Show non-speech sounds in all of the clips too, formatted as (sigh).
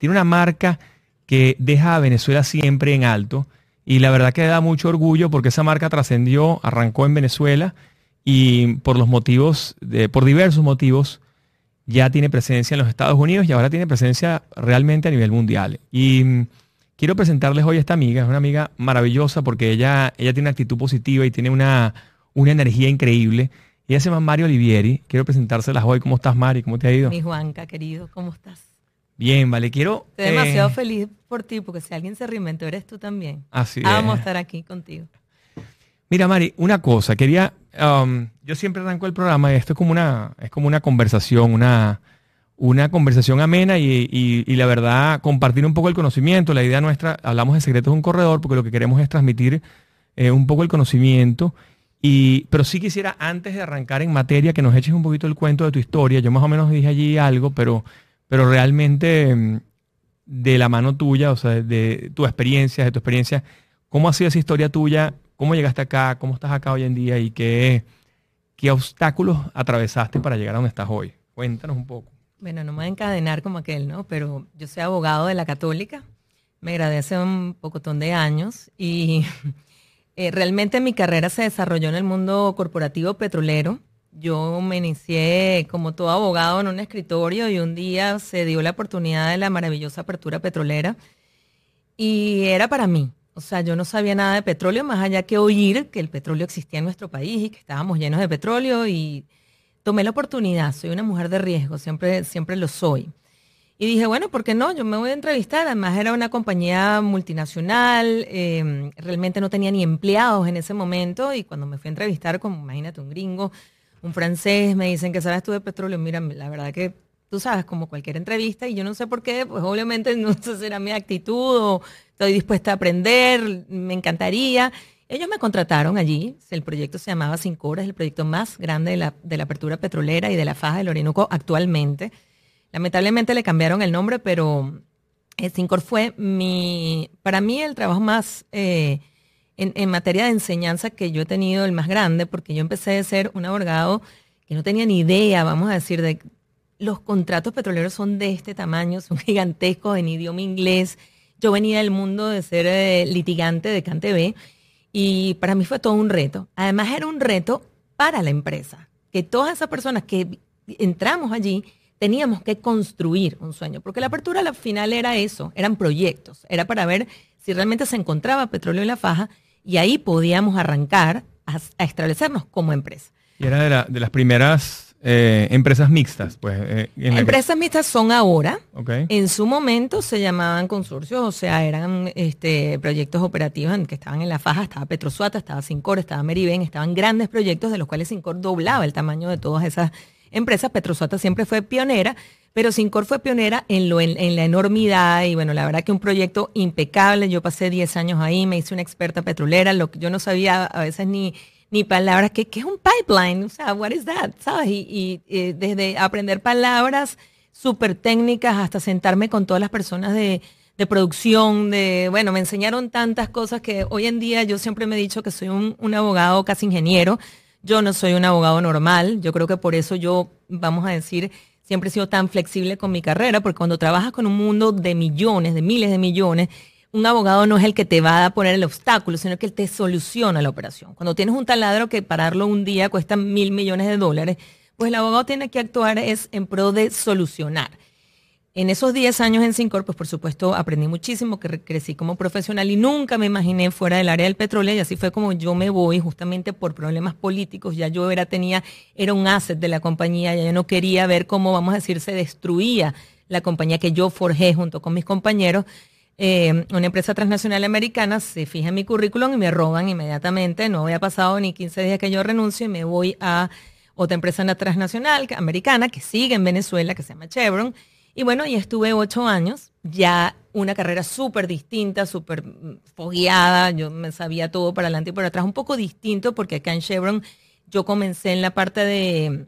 tiene una marca que deja a Venezuela siempre en alto. Y la verdad que da mucho orgullo porque esa marca trascendió, arrancó en Venezuela y por los motivos, por diversos motivos, ya tiene presencia en los Estados Unidos y ahora tiene presencia realmente a nivel mundial. Y mm, quiero presentarles hoy a esta amiga, es una amiga maravillosa porque ella, ella tiene una actitud positiva y tiene una, una energía increíble. Ella se llama Mario Olivieri. Quiero presentárselas hoy. ¿Cómo estás, Mari? ¿Cómo te ha ido? Mi Juanca, querido, ¿cómo estás? Bien, vale. Quiero... Estoy demasiado eh, feliz por ti porque si alguien se reinventó, eres tú también. Así Vamos a estar aquí contigo. Mira, Mari, una cosa. Quería Um, yo siempre arranco el programa y esto es como una, es como una conversación, una, una conversación amena y, la verdad compartir un poco el conocimiento. La idea nuestra, hablamos de secretos de un corredor porque lo que queremos es transmitir eh, un poco el conocimiento. Y, pero sí quisiera, antes de arrancar en materia, que nos eches un poquito el cuento de tu historia. Yo más o menos dije allí algo, pero, pero realmente mm, de la mano tuya, o sea, de tu experiencia, de tu experiencia, ¿cómo ha sido esa historia tuya ¿Cómo llegaste acá? ¿Cómo estás acá hoy en día? ¿Y qué, qué obstáculos atravesaste para llegar a donde estás hoy? Cuéntanos un poco. Bueno, no me voy a encadenar como aquel, ¿no? Pero yo soy abogado de la católica. Me gradué hace un pocotón de años y (laughs) eh, realmente mi carrera se desarrolló en el mundo corporativo petrolero. Yo me inicié como todo abogado en un escritorio y un día se dio la oportunidad de la maravillosa apertura petrolera y era para mí. O sea, yo no sabía nada de petróleo, más allá que oír que el petróleo existía en nuestro país y que estábamos llenos de petróleo y tomé la oportunidad. Soy una mujer de riesgo, siempre, siempre lo soy. Y dije, bueno, ¿por qué no? Yo me voy a entrevistar. Además era una compañía multinacional, em, realmente no tenía ni empleados en ese momento y cuando me fui a entrevistar, como imagínate un gringo, un francés, me dicen que sabes tú de petróleo, mira, la verdad que tú sabes, como cualquier entrevista, y yo no sé por qué, pues obviamente no sé será mi actitud o estoy dispuesta a aprender, me encantaría. Ellos me contrataron allí, el proyecto se llamaba Cinco es el proyecto más grande de la, apertura petrolera y de la faja del Orinoco actualmente. Lamentablemente le cambiaron el nombre, pero Cincor fue mi, para mí el trabajo más eh, en, materia de enseñanza que yo he tenido, el más grande, porque yo empecé a ser un abogado que no tenía ni idea, vamos a decir, de los contratos petroleros son de este tamaño, son (laughs) gigantescos en idioma inglés. Yo venía del mundo de ser eh, litigante de CanTV y para mí fue todo un reto. Además era un reto para la empresa, que todas esas personas que entramos allí teníamos que construir un sueño, porque la apertura al final era eso, eran proyectos, era para ver si realmente se encontraba petróleo en la faja y ahí podíamos arrancar a, establecernos como empresa. Y era de, de las primeras eh, empresas mixtas, pues. Eh, empresas mixtas son ahora. En su momento se llamaban consorcios, o sea, eran este, proyectos operativos en que estaban en la faja, estaba Petrosuata, estaba Sincor, estaba Meriben, estaban grandes proyectos de los cuales Sincor doblaba el tamaño de todas esas empresas. Petrosuata siempre fue pionera, pero Sincor fue pionera en, lo, en, la enormidad y bueno, la verdad que un proyecto impecable. Yo pasé 10 años ahí, me hice una experta petrolera, lo que yo no sabía a veces ni ni palabras. ¿Qué, es un pipeline? O sea, what is that? ¿Sabes? Y, desde aprender palabras súper técnicas hasta sentarme con todas las personas de, producción, de, bueno, me enseñaron tantas cosas que hoy en día yo siempre me he dicho que soy un, un, abogado casi ingeniero. Yo no soy un abogado normal. Yo creo que por eso yo, vamos a decir, siempre he sido tan flexible con mi carrera, porque cuando trabajas con un mundo de millones, de miles de millones, un abogado no es el que te va a poner el obstáculo, sino que te soluciona la operación. Cuando tienes un taladro que pararlo un día cuesta mil millones de dólares, pues el abogado tiene que actuar es en pro de solucionar. En esos 10 años en Sincor, pues por supuesto aprendí muchísimo, que crecí como profesional y nunca me imaginé fuera del área del petróleo y así fue como yo me voy justamente por problemas políticos. Ya yo era, tenía, era un asset de la compañía, ya yo no quería ver cómo, vamos a decir, se destruía la compañía que yo forjé junto con mis compañeros eh, una empresa transnacional americana se fija en mi currículum y me roban inmediatamente. No había pasado ni 15 días que yo renuncio y me voy a otra empresa transnacional americana que sigue en Venezuela, que se llama Chevron. Y bueno, y estuve ocho años, ya una carrera súper distinta, súper fogueada, yo me sabía todo para adelante y por atrás, un poco distinto porque acá en Chevron yo comencé en la parte de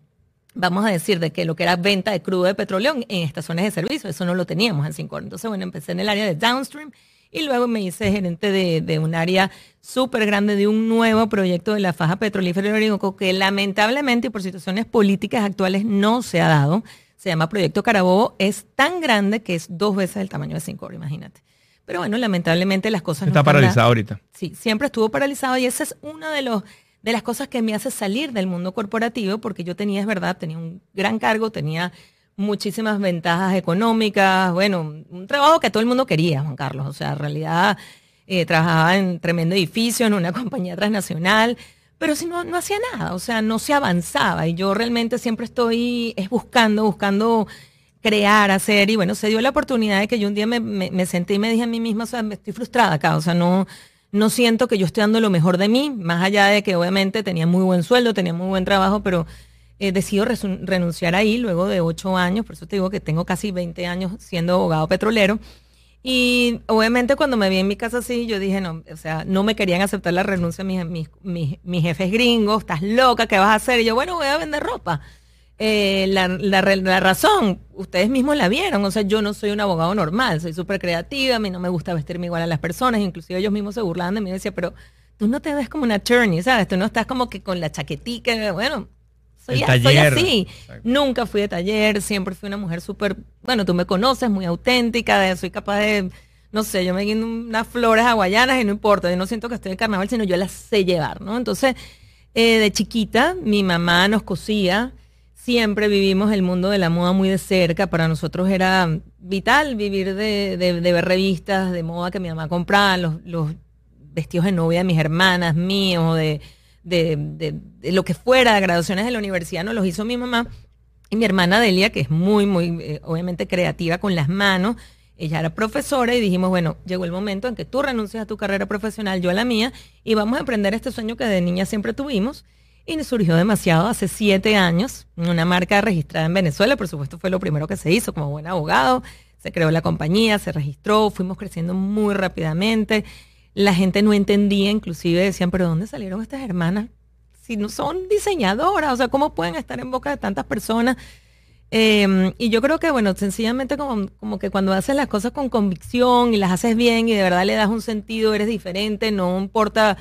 vamos a decir, de que lo que era venta de crudo de petróleo en estaciones de servicio, eso no lo teníamos en Cincor. Entonces, bueno, empecé en el área de downstream y luego me hice gerente de, un área súper grande de un nuevo proyecto de la faja petrolífera de Orinoco que lamentablemente por situaciones políticas actuales no se ha dado. Se llama Proyecto Carabobo, es tan grande que es dos veces el tamaño de Sincor, imagínate. Pero bueno, lamentablemente las cosas Está paralizado ahorita. Sí, siempre estuvo paralizado y esa es una de, los, de las cosas que me hace salir del mundo corporativo porque yo tenía, es verdad, tenía un gran cargo, tenía muchísimas ventajas económicas, bueno, un trabajo que todo el mundo quería, Juan Carlos. O sea, en realidad eh, trabajaba en tremendo edificio, en una (laughs) compañía transnacional, pero si no, no hacía nada, o sea, no se avanzaba. Y yo realmente siempre estoy es buscando, buscando crear, hacer, y bueno, se dio la oportunidad de que yo un día me, me, senté y me dije a mí misma, o sea, me estoy frustrada acá, o sea, no, no siento que yo estoy dando lo mejor de mí, más allá de que obviamente tenía muy buen sueldo, tenía muy buen trabajo, pero eh, decido renunciar ahí luego de ocho años, por eso te digo que tengo casi 20 años siendo abogado petrolero. Y obviamente cuando me vi en mi casa así, yo dije, no, o sea, no me querían aceptar la renuncia mis, mis, mis, mis jefes gringos, estás loca, ¿qué vas a hacer? Y yo, bueno, voy a vender ropa. Eh, la, la, razón, ustedes mismos la vieron, o sea, yo no soy un abogado normal, soy súper creativa, a mí no me gusta vestirme igual a las personas, inclusive ellos mismos se burlaban de mí y decían, pero tú no te ves como una attorney, ¿sabes? Tú no estás como que con la chaquetica, bueno, soy, soy así. Nunca fui de taller, siempre fui una mujer súper, bueno, tú me conoces, muy auténtica, soy capaz de, no sé, yo me guindo unas flores hawaianas y no importa, yo no siento que estoy en carnaval, sino yo las sé llevar, ¿no? Entonces, eh, de chiquita, mi mamá nos cosía, siempre vivimos el mundo de la moda muy de cerca. Para nosotros era vital vivir de, ver revistas de moda que mi mamá compraba, los, vestidos de novia de mis hermanas, míos, de, de, lo que fuera, de graduaciones de la universidad, nos los hizo mi mamá. Y mi hermana Delia, que es muy, muy, eh, obviamente creativa con las manos, ella era profesora y dijimos, bueno, llegó el momento en que tú renuncias a tu carrera profesional, yo a la mía, y vamos a emprender este sueño que de niña siempre tuvimos y surgió demasiado hace siete años, una marca registrada en Venezuela, por supuesto fue lo primero que se hizo como buen abogado, se creó la compañía, se registró, fuimos creciendo muy rápidamente, la gente no entendía, inclusive decían, pero ¿dónde salieron estas hermanas? Si no son diseñadoras, o sea, ¿cómo pueden estar en boca de tantas personas? Em, y yo creo que, bueno, sencillamente como, como que cuando haces las cosas con convicción y las haces bien y de verdad le das un sentido, eres diferente, no importa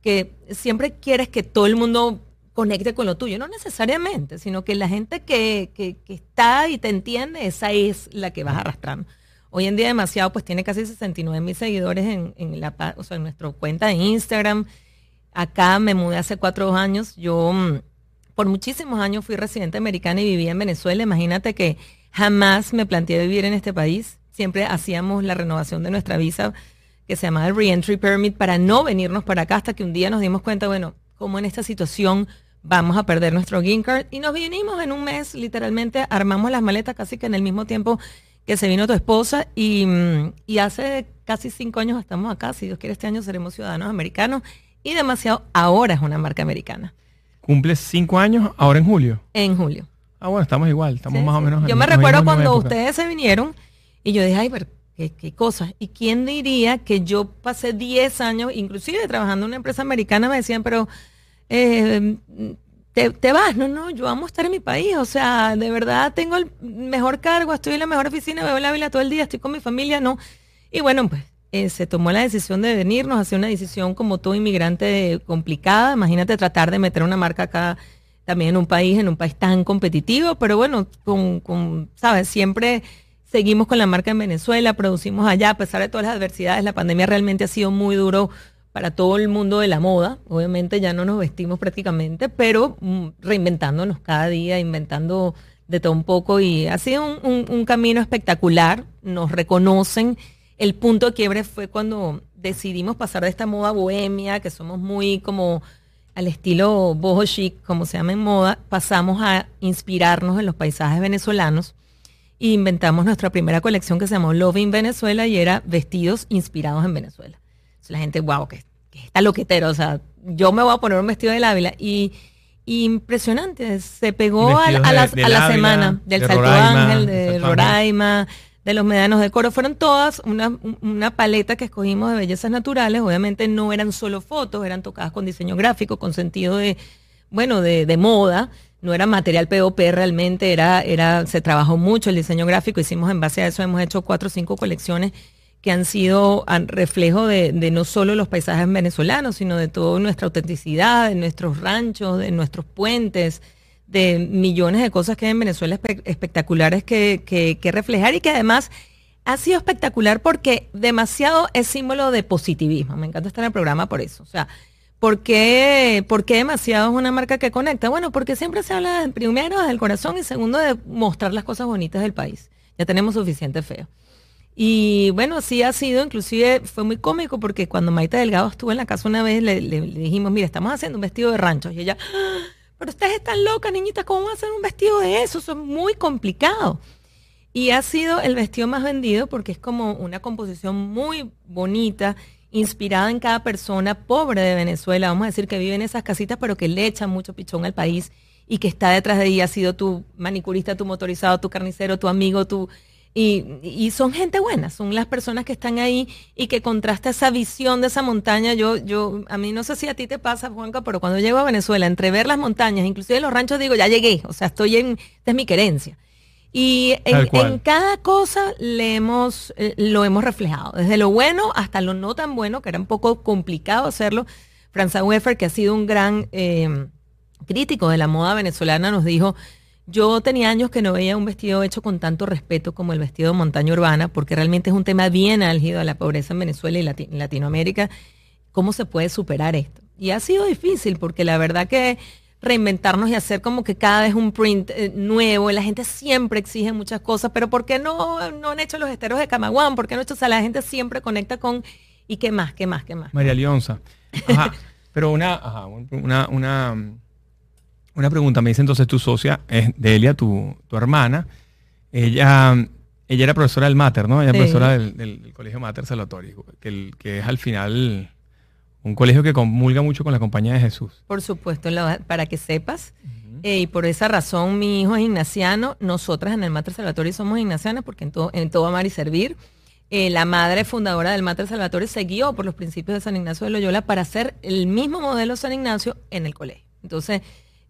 que siempre quieres que todo el mundo conecte con lo tuyo, no necesariamente, sino que la gente que, que, está y te entiende, esa es la que vas arrastrando. Hoy en día demasiado, pues tiene casi 69 mil seguidores en, en, la, o en nuestra cuenta de Instagram. Acá me mudé hace cuatro años. Yo mm, por muchísimos años fui residente americana y vivía en Venezuela. Imagínate que jamás me planteé vivir en este país. Siempre hacíamos la renovación de nuestra visa que se llamaba el Reentry Permit para no venirnos para acá hasta que un día nos dimos cuenta, bueno, como en esta situación vamos a perder nuestro green card y nos vinimos en un mes, literalmente armamos las maletas casi que en el mismo tiempo que se vino tu esposa y, mm, y hace casi cinco años estamos acá, si Dios quiere este año seremos ciudadanos americanos y demasiado ahora es una marca americana. ¿Cumple cinco años ahora en julio? En julio. Ah, bueno, estamos igual, estamos más o menos. Yo me recuerdo cuando ustedes se vinieron y yo dije, ay, pero qué, cosas. ¿Y quién diría que yo pasé 10 años, inclusive trabajando en una empresa americana, me decían, pero eh, te, vas, no, no, yo amo estar en mi país, o sea, de verdad tengo el mejor cargo, estoy en la mejor oficina, veo la vila todo el día, estoy con mi familia, no. Y bueno, pues eh, se tomó la decisión de venirnos, hacer una decisión como todo inmigrante complicada, imagínate tratar de meter una marca acá también en un país, en un país tan competitivo, pero bueno, con, con ¿sabes? Siempre Seguimos con la marca en Venezuela, producimos allá, a pesar de todas las adversidades, la pandemia realmente ha sido muy duro para todo el mundo de la moda. Obviamente ya no nos vestimos prácticamente, pero mm, reinventándonos cada día, inventando de todo un poco y ha sido un, camino espectacular. Nos reconocen. El punto de quiebre fue cuando decidimos pasar de esta moda bohemia, que somos muy como al estilo boho chic, como se llama en moda, pasamos a inspirarnos en los paisajes venezolanos inventamos nuestra primera colección que se llamó Love in Venezuela y era vestidos inspirados en Venezuela. La gente, wow, que, está loquetero, o sea, yo me voy a poner un vestido del Ávila y impresionante, se pegó a, la, semana del Salto Ángel, de Roraima, de los medianos de coro, fueron todas una, una paleta que escogimos de bellezas naturales, obviamente no eran solo fotos, eran tocadas con diseño gráfico, con sentido de, bueno, de, de moda, no era material POP realmente, era, era, se trabajó mucho el diseño gráfico, hicimos en base a eso, hemos hecho cuatro o cinco colecciones que han sido reflejo de, no solo los paisajes venezolanos, sino de toda nuestra autenticidad, de nuestros ranchos, de nuestros puentes, de millones de cosas que hay en Venezuela espectaculares que, que, reflejar y que además ha sido espectacular porque demasiado es símbolo de positivismo. Me encanta estar en el programa por eso. O sea, ¿por qué, demasiado es una marca que conecta? Bueno, porque siempre se habla primero del corazón y segundo de mostrar las cosas bonitas del país. Ya tenemos suficiente feo. Y bueno, sí ha sido, inclusive fue muy cómico porque cuando Maite Delgado estuvo en la casa una vez le, dijimos, mira, estamos haciendo un vestido de rancho. Y ella, pero ustedes están locas, niñitas, ¿cómo van a hacer un vestido de eso? Eso es muy complicado. Y ha sido el vestido más vendido porque es como una composición muy bonita, inspirada en cada persona pobre de Venezuela, vamos a decir que vive en esas casitas, pero que le echan mucho pichón al país y que está detrás de ella, ha sido tu manicurista, tu motorizado, tu carnicero, tu amigo, tu y, son gente buena, son las personas que están ahí y que contrasta esa visión de esa montaña. Yo, yo, a mí no sé si a ti te pasa, Juanca, pero cuando llego a Venezuela, entre ver las montañas, inclusive los ranchos, digo, ya llegué, o sea, estoy en, esta es mi querencia. Y en, cada cosa le hemos, eh, lo hemos reflejado, desde lo bueno hasta lo no tan bueno, que era un poco complicado hacerlo. Franza Weffer, que ha sido un gran eh, crítico de la moda venezolana, nos dijo, yo tenía años que no veía un vestido hecho con tanto respeto como el vestido de montaña urbana, porque realmente es un tema bien álgido a la pobreza en Venezuela y Latinoamérica. ¿Cómo se puede superar esto? Y ha sido difícil, porque la verdad que reinventarnos y hacer como que cada vez un print eh, nuevo, la gente siempre exige muchas cosas, pero ¿por qué no, no han hecho los esteros de Camaguán? ¿Por qué no hecho? O sea, la gente siempre conecta con, ¿y qué más, qué más, qué más? María Leonza. Ajá, (laughs) pero una, ajá, una, una una pregunta, me dice entonces tu socia, es Delia, tu, tu hermana. Ella, ella era profesora del Mater, ¿no? Ella era profesora del, Colegio Mater Salvatore, que, que es al final un colegio que comulga mucho con la compañía de Jesús. Por supuesto, para que sepas. Eh, y por esa razón mi hijo es ignaciano. Nosotras en el Mater Salvatore somos ignacianas porque en todo, en todo amar y servir. Eh, la madre fundadora del Mater Salvatore se guió por los principios de San Ignacio de Loyola para hacer el mismo modelo San Ignacio en el colegio. Entonces,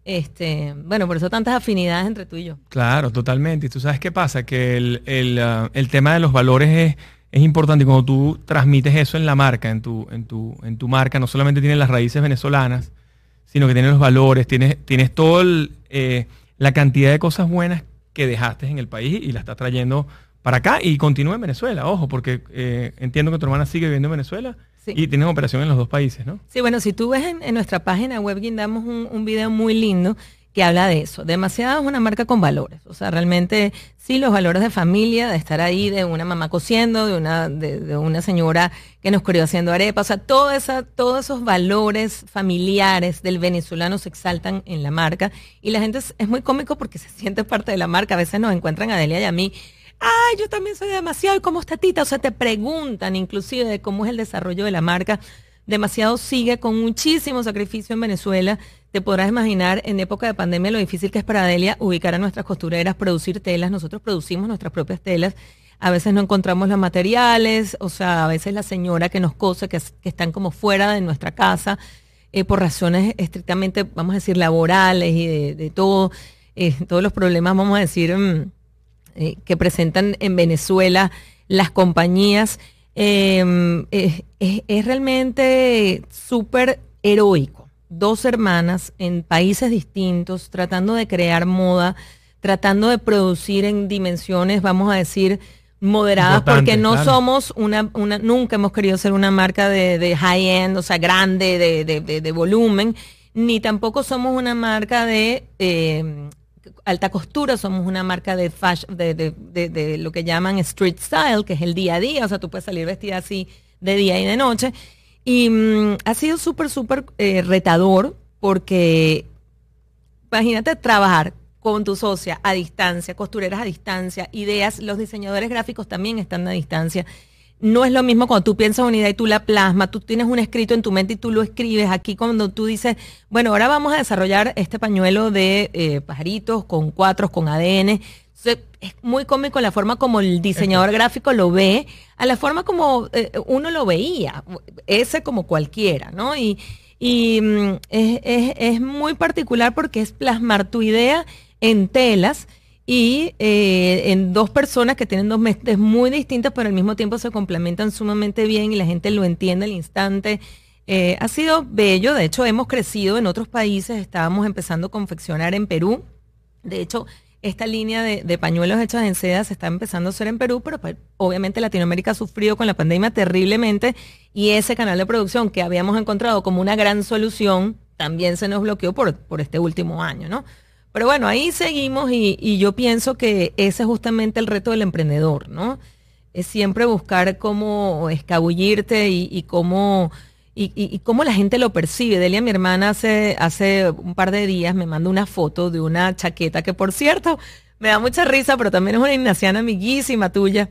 este, bueno, por eso tantas afinidades entre tú y yo. Claro, totalmente. Y tú sabes qué pasa, que el, el, uh, el tema de los valores es, es, importante. Cuando tú transmites eso en la marca, en tu, en tu, en tu marca, no solamente tienes las raíces venezolanas, sino que tienes los valores, tienes, tienes toda eh, la cantidad de cosas buenas que dejaste en el país y la estás trayendo para acá y continúa en Venezuela, ojo, porque eh, entiendo que tu hermana sigue viviendo en Venezuela y tienen operación en los dos países, ¿no? Sí, bueno, si tú ves en, nuestra página web, damos un, un, video muy lindo que habla de eso. Demasiado es una marca con valores. O sea, realmente sí los valores de familia, de estar ahí, de una mamá cociendo, de una, de, una señora que nos crió haciendo arepa. O sea, todo esa, todos esos valores familiares del venezolano se exaltan en la marca. Y la gente es, es muy cómico porque se siente parte de la marca. A veces nos encuentran a Delia y a mí ay, yo también soy demasiado, ¿y cómo está Tita? O sea, te preguntan inclusive de cómo es el desarrollo de la marca. Demasiado sigue con muchísimo sacrificio en Venezuela. Te podrás imaginar en época de pandemia lo difícil que es para Delia ubicar a nuestras costureras, producir telas. Nosotros producimos nuestras propias telas. A veces no encontramos los materiales, o sea, a veces la señora que nos cose, que, están como fuera de nuestra casa, eh, por razones estrictamente, vamos a decir, laborales y de, todo, eh, todos los problemas, vamos a decir, mm, eh, que presentan en Venezuela las compañías, em, es, realmente súper heroico. Dos hermanas en países distintos, tratando de crear moda, tratando de producir en dimensiones, vamos a decir, moderadas, porque no somos una, una, nunca hemos querido ser una marca de, high-end, o sea, grande, de, volumen, ni tampoco somos una marca de em, alta costura, somos una marca de, fashion, de, de, lo que llaman street style, que es el día a día, o sea, tú puedes salir vestida así de día y de noche. Y mm, ha sido súper, súper eh, retador porque imagínate trabajar con tu socia a distancia, costureras a distancia, ideas, los diseñadores gráficos también están a distancia no es lo mismo cuando tú piensas una idea y tú la plasmas, tú tienes un escrito en tu mente y tú lo escribes. Aquí cuando tú dices, bueno, ahora vamos a desarrollar este pañuelo de eh, pajaritos con cuatro, con ADN. es muy cómico la forma como el diseñador gráfico lo ve, a la forma como eh, uno lo veía, ese como cualquiera, ¿no? Y, mm, es, es muy particular porque es plasmar tu idea en telas y eh, en dos personas que tienen dos mentes muy distintas, pero al mismo tiempo se complementan sumamente bien y la gente lo entiende al instante. Eh, ha sido bello, de hecho hemos crecido en otros países, estábamos empezando a confeccionar en Perú. De hecho, esta línea de, pañuelos hechos en seda se está empezando a hacer en Perú, pero pues, obviamente Latinoamérica ha sufrido con la pandemia terriblemente y ese canal de producción que habíamos encontrado como una gran solución también se nos bloqueó por, por este último año, ¿no? Pero bueno, ahí seguimos y, yo pienso que ese es justamente el reto del emprendedor, ¿no? Es siempre buscar cómo escabullirte y cómo y, cómo la gente lo percibe. Delia, mi hermana, hace, hace un par de días me mandó una foto de una chaqueta que, por cierto, me da mucha risa, pero también es una ignaciana amiguísima tuya.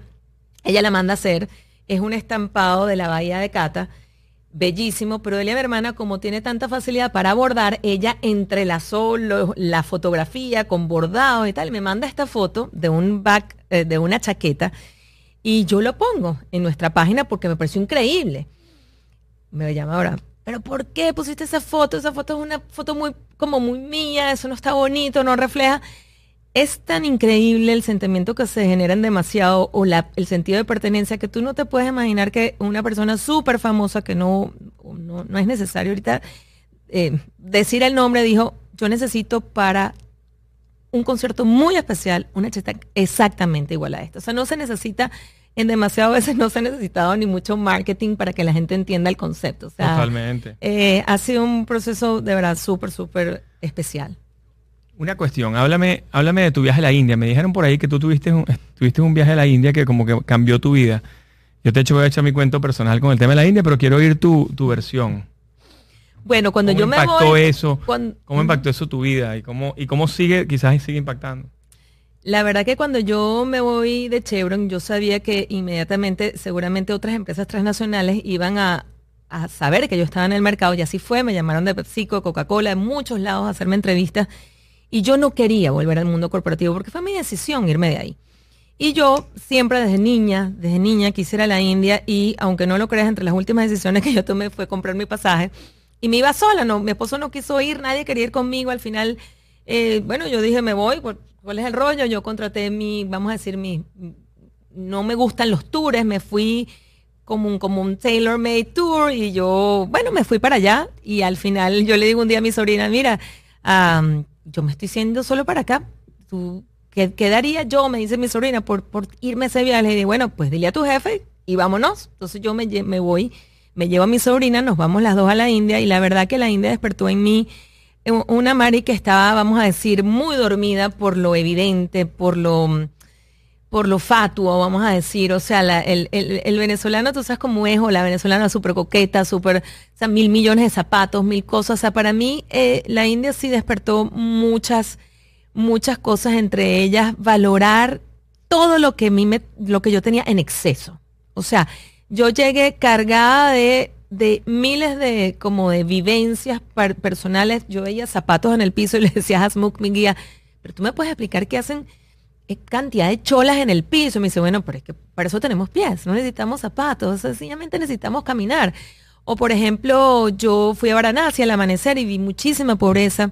Ella la manda a hacer. Es un estampado de la Bahía de Cata. Bellísimo, pero Delia, mi hermana, como tiene tanta facilidad para bordar, ella entrelazó la fotografía con bordado y tal. Me manda esta foto de un back, eh, de una chaqueta, y yo lo pongo en nuestra página porque me pareció increíble me llama ahora, pero ¿por qué pusiste esa foto? Esa foto es una foto muy, como muy mía, eso no está bonito, no refleja. Es tan increíble el sentimiento que se genera en demasiado o la, el sentido de pertenencia que tú no te puedes imaginar que una persona súper famosa que no, no, es necesario ahorita eh, decir el nombre dijo, yo necesito para un concierto muy especial una cheta exactamente igual a esta. O sea, no se necesita en demasiadas veces no se ha necesitado ni mucho marketing para que la gente entienda el concepto. Totalmente. Eh, ha sido un proceso de verdad súper, súper especial. Una cuestión, háblame, háblame de tu viaje a la India. Me dijeron por ahí que tú tuviste un, tuviste un viaje a la India que como que cambió tu vida. Yo te he hecho, voy a echar mi cuento personal con el tema de la India, pero quiero oír tu, versión. Bueno, cuando yo me impactó eso? ¿Cómo impactó eso tu vida? ¿Y cómo, y cómo sigue, quizás sigue impactando? La verdad que cuando yo me voy de Chevron, yo sabía que inmediatamente seguramente otras empresas transnacionales iban a, saber que yo estaba en el mercado y así fue, me llamaron de PepsiCo, Coca-Cola, en muchos lados a hacerme entrevistas y yo no quería volver al mundo corporativo porque fue mi decisión irme de ahí. Y yo siempre desde niña, desde niña quisiera la India y aunque no lo creas, entre las últimas decisiones (laughs) que yo tomé fue comprar mi pasaje y me iba sola, no, mi esposo no quiso ir, nadie quería ir conmigo, al final, eh, bueno, yo dije me voy, ¿Cuál es el rollo? Yo contraté mi, vamos a decir, mi, no me gustan los tours, me fui como un, como un tailor-made tour y yo, bueno, me fui para allá y al final yo le digo un día a mi sobrina, mira, yo me estoy yendo solo para acá, ¿tú qué, daría yo? Me dice mi sobrina por, por irme ese viaje. Y bueno, pues dile a tu jefe y vámonos. Entonces yo me, me voy, me llevo a mi sobrina, nos vamos las dos a la India y la verdad que la India despertó en mí una Mari que estaba, vamos a decir, muy dormida por lo evidente, por lo por lo fatuo, vamos a decir, o sea, el, venezolano, tú sabes cómo es, o la venezolana súper coqueta, súper, o sea, mil millones de zapatos, mil cosas, o sea, para mí eh, la India sí despertó muchas, muchas cosas, entre ellas valorar todo lo que, a mí me, lo que yo tenía en exceso, o sea, yo llegué cargada de de miles de como de vivencias personales. Yo veía zapatos en el piso y (laughs) le decía a Smoke, mi guía, pero tú me puedes explicar qué hacen cantidad de cholas en el piso. me dice, bueno, pero es que para eso tenemos pies, no necesitamos zapatos, sencillamente necesitamos caminar. O por ejemplo, yo fui a Varanasi al amanecer y vi muchísima pobreza.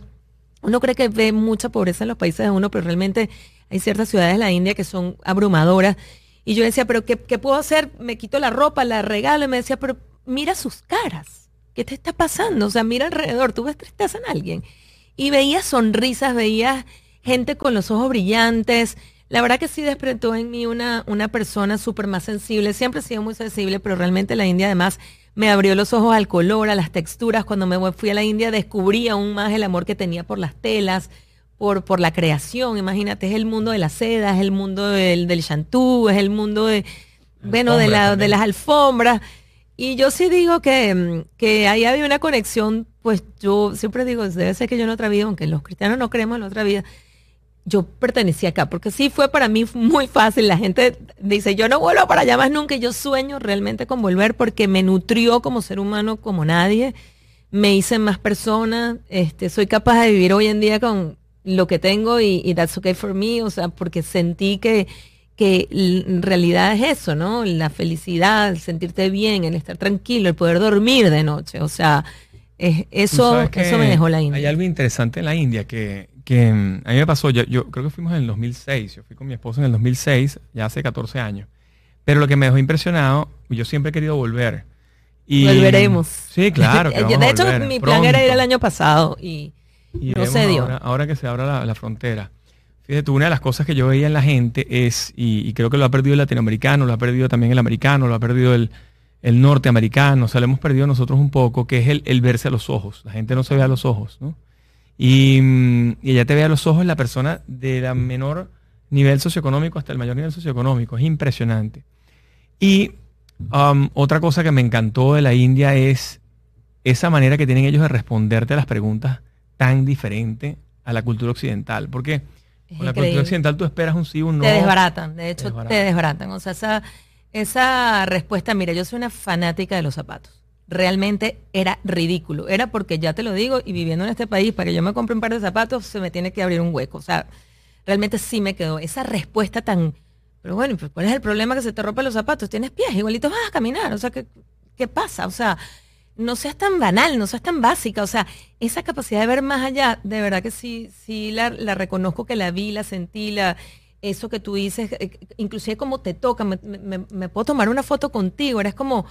Uno cree que ve mucha pobreza en los países de uno, pero realmente hay ciertas ciudades de la India que son abrumadoras. Y yo decía, pero ¿qué, qué puedo hacer? Me quito la ropa, la regalo. Y me decía, pero mira sus caras. ¿Qué te está pasando? O sea, mira alrededor, tú ves tristeza en alguien. Y veías sonrisas, veías gente con los ojos brillantes. La verdad que sí despertó en mí una, una persona súper más sensible. Siempre he sido muy sensible, pero realmente la India además me abrió los ojos al color, a las texturas. Cuando me fui a la India descubrí aún más el amor que tenía por las telas, por, por la creación. Imagínate, es el mundo de la seda, es el mundo del, del shantú, es el mundo de, bueno, de, la, de las alfombras. Y yo sí digo que, que ahí había una conexión, pues yo siempre digo, debe ser que yo en otra vida, aunque los cristianos no creemos en otra vida, yo pertenecía acá, porque sí fue para mí muy fácil. La gente dice, yo no vuelvo para allá más nunca, yo sueño realmente con volver porque me nutrió como ser humano como nadie, me hice más persona, este, soy capaz de vivir hoy en día con lo que tengo y, y that's okay for me, o sea, porque sentí que que en realidad es eso, ¿no? La felicidad, el sentirte bien, el estar tranquilo, el poder dormir de noche. O sea, eso, eso me dejó la India. Hay algo interesante en la India que, que mm, a mí me pasó, yo, yo, creo que fuimos en el 2006, yo fui con mi esposo en el 2006, ya hace 14 años. Pero lo que me dejó impresionado, yo siempre he querido volver. Y, Volveremos. Sí, claro. (laughs) de hecho, mi plan era ir el año pasado y, no se dio. Ahora, que se abra la, frontera. Fíjate, una de las cosas que yo veía en la gente es, y, creo que lo ha perdido el latinoamericano, lo ha perdido también el americano, lo ha perdido el, norteamericano, o sea, lo hemos perdido nosotros un poco, que es el, verse a los ojos. La gente no se ve a los ojos, ¿no? Y, mm, y ella te ve a los ojos la persona de la menor nivel socioeconómico hasta el mayor nivel socioeconómico. Es impresionante. Y um, otra cosa que me encantó de la India es esa manera que tienen ellos de responderte a las preguntas tan diferente a la cultura occidental. Porque con la cultura occidental tú esperas un sí, un no. Te desbaratan, de hecho te desbaratan. O sea, esa, esa respuesta, mira, yo soy una fanática de los zapatos. Realmente era ridículo. Era porque ya te lo digo, y viviendo en este país, para que yo me compre un par de zapatos, se me tiene que abrir un hueco. O sea, realmente sí me quedó esa respuesta tan, pero bueno, pues, ¿cuál es el problema que se te rompen los zapatos? Tienes pies, igualito vas a caminar, o sea, ¿qué, qué pasa? O sea, no seas tan banal, no seas tan básica, o sea, esa capacidad de ver más allá, de verdad que sí, sí la, reconozco que la vi, la sentí, la, eso que tú dices, eh, inclusive como te toca, me, puedo tomar una foto contigo, eres como,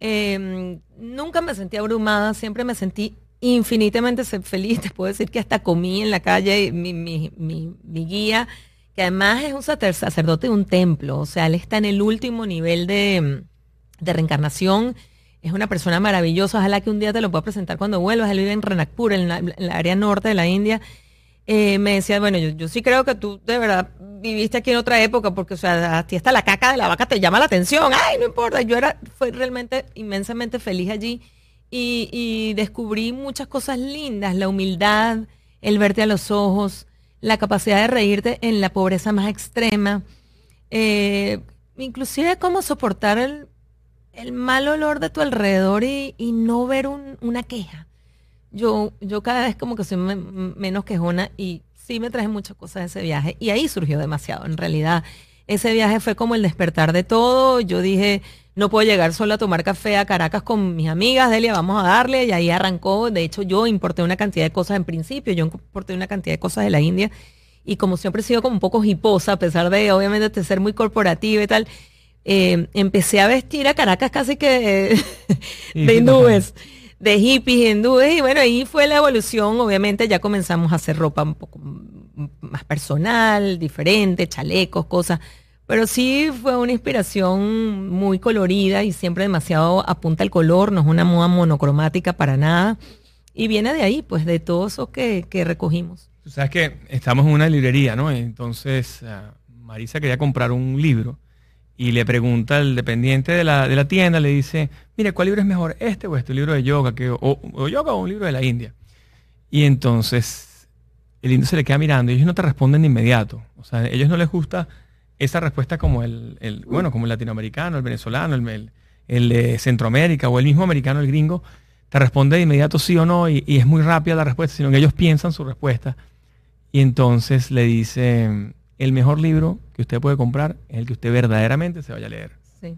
em, nunca me sentí abrumada, siempre me sentí infinitamente feliz. (laughs) Te puedo decir que hasta comí en la calle mi, mi, mi, guía, que además es un sacerdote de un templo, o sea, él está en el último nivel de, de reencarnación. Es una persona maravillosa, ojalá que un día te lo pueda presentar cuando vuelvas. Él vive en Ranakpur, en la, área norte de la India. Eh, me decía, bueno, yo, yo, sí creo que tú de verdad viviste aquí en otra época, porque, o sea, a ti hasta la caca de la vaca te llama la atención. Ay, no importa. Yo era, fue realmente inmensamente feliz allí y, descubrí muchas cosas lindas, la humildad, el verte a los ojos, la capacidad de reírte en la pobreza más extrema, eh, inclusive cómo soportar el, mal olor de tu alrededor y, no ver una queja. Yo, yo cada vez como que soy menos quejona y sí me traje muchas cosas de ese viaje y ahí surgió demasiado. En realidad, ese viaje fue como el despertar de todo. Yo dije, no puedo llegar solo a tomar café a Caracas con mis amigas, Delia, vamos a darle, y ahí arrancó. De hecho, yo importé una cantidad de cosas en principio, yo importé una cantidad de cosas de la India, y como siempre he sido como un poco hiposa, a pesar de, obviamente, de ser muy corporativa y tal, eh, empecé a vestir a Caracas casi que (laughs) de hindúes, de hippies hindúes, y bueno, ahí fue la evolución, obviamente ya comenzamos a hacer ropa un poco más personal, diferente, chalecos, cosas pero sí fue una inspiración muy colorida y siempre demasiado apunta al color, no es una moda monocromática para nada. Y viene de ahí, pues de todo eso que, recogimos. Tú sabes que estamos en una librería, ¿no? Entonces ah, Marisa quería comprar un libro y le pregunta al dependiente de la, tienda, le dice, mire, ¿cuál libro es mejor, este o este libro de yoga? Que, o, yoga o un libro de la India. Y entonces el indio se le queda mirando y ellos no te responden de inmediato. O sea, a ellos no les gusta esa respuesta como el, bueno, como el latinoamericano, el venezolano, el, el, de Centroamérica o el mismo americano, el gringo, te responde de inmediato sí o no y, es muy rápida la respuesta, sino que ellos piensan su respuesta y entonces le dice, el mejor libro que usted puede comprar es el que usted verdaderamente se vaya a leer. Sí.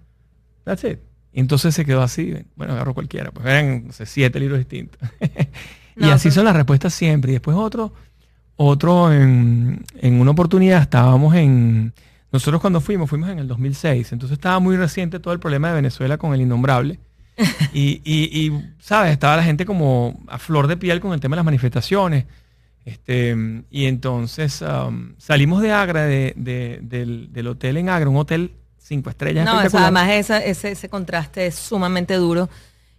That's it. Y entonces se quedó así, bueno, agarró cualquiera, pues eran siete libros distintos. (laughs) y así son las respuestas siempre. Y después otro, otro en, en una oportunidad estábamos en, nosotros cuando fuimos, fuimos en el 2006, entonces estaba muy reciente todo el problema de Venezuela con el innombrable. (laughs) y, ¿sabes? Estaba la gente como a flor de piel con el tema de las manifestaciones. Este, y entonces um, salimos de Agra, del, hotel en Agra, un hotel cinco estrellas. No, además ese, ese contraste es sumamente duro.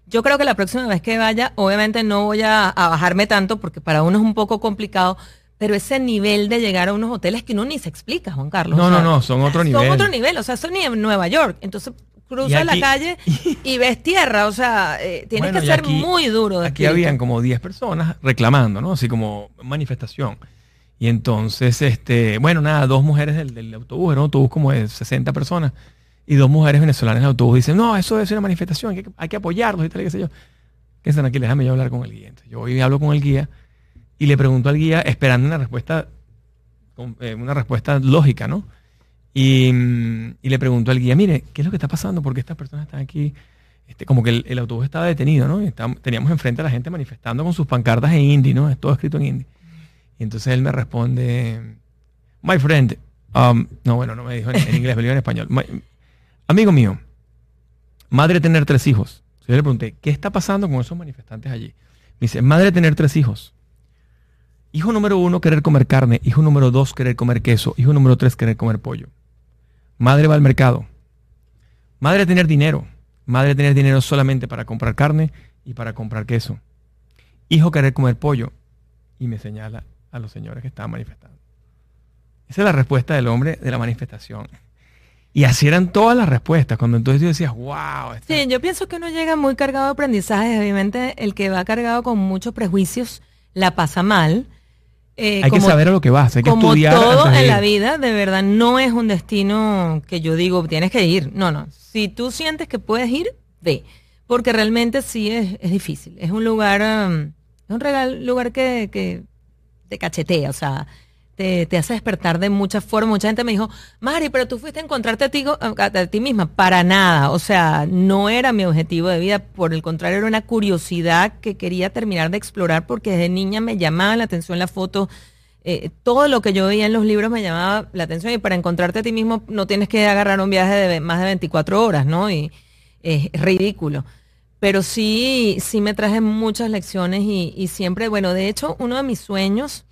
Yo creo que la próxima vez que vaya, obviamente no voy a, a, bajarme tanto porque para uno es un poco complicado, pero ese nivel de llegar a unos hoteles que uno ni se explica, Juan Carlos. No, no, no, son otro nivel. Son otro nivel, o sea, son ni en Nueva York. Entonces cruzas la calle y ves tierra, o sea, eh, tienes que ser muy duro. aquí habían como 10 personas reclamando, ¿no? Así como manifestación. Y entonces, este, bueno, nada, dos mujeres del, autobús, era un autobús como de 60 personas, y dos mujeres venezolanas del autobús dicen, no, eso es una manifestación, hay que, hay que apoyarlos y tal, qué sé yo. Que están aquí, déjame yo hablar con el guía. yo hoy hablo con el guía y le pregunto al guía esperando una respuesta, eh, una respuesta lógica, ¿no? Y, le pregunto al guía, mire, ¿qué es lo que está pasando? ¿Por qué estas personas están aquí? Este, como que el, autobús estaba detenido, ¿no? Y teníamos enfrente a la gente manifestando con sus pancartas en hindi, ¿no? Es todo escrito en hindi. Y entonces él me responde, my friend, um, no, bueno, no me dijo en, inglés, me dijo en español. amigo mío, madre tener tres hijos, yo le pregunté, ¿qué está pasando con esos manifestantes allí? Me dice, madre tener tres hijos. Hijo número uno, querer comer carne. Hijo número dos, querer comer queso. Hijo número tres, querer comer pollo. Madre va al mercado. Madre tener dinero. Madre tener dinero solamente para comprar carne y para comprar queso. Hijo querer comer pollo. Y me señala a los señores que estaban manifestando. Esa es la respuesta del hombre de la manifestación. Y así eran todas las respuestas. Cuando entonces yo decía, wow. Sí, yo pienso que uno llega muy cargado de aprendizaje. Obviamente, el que va cargado con muchos prejuicios la pasa mal. Eh, hay que saber a lo que vas, hay que como todo en la vida, de verdad, no es un destino que yo digo, tienes que ir. No, no. Si tú sientes que puedes ir, ve. Porque realmente sí es, difícil. Es un lugar, um, es un regal, lugar que, que te cachetea. O sea, te, hace despertar de muchas formas. Mucha gente me dijo, Mari, pero tú fuiste a encontrarte a ti, a, ti misma. Para nada. O sea, no era mi objetivo de vida. Por el contrario, era una curiosidad que quería terminar de explorar porque desde niña me llamaba la atención la foto. Eh, todo lo que yo veía en los libros me llamaba la atención y para encontrarte a ti mismo no tienes que agarrar un viaje de más de 24 horas, ¿no? Y es ridículo pero sí, sí me traje muchas lecciones y, siempre, bueno, de hecho, uno de mis sueños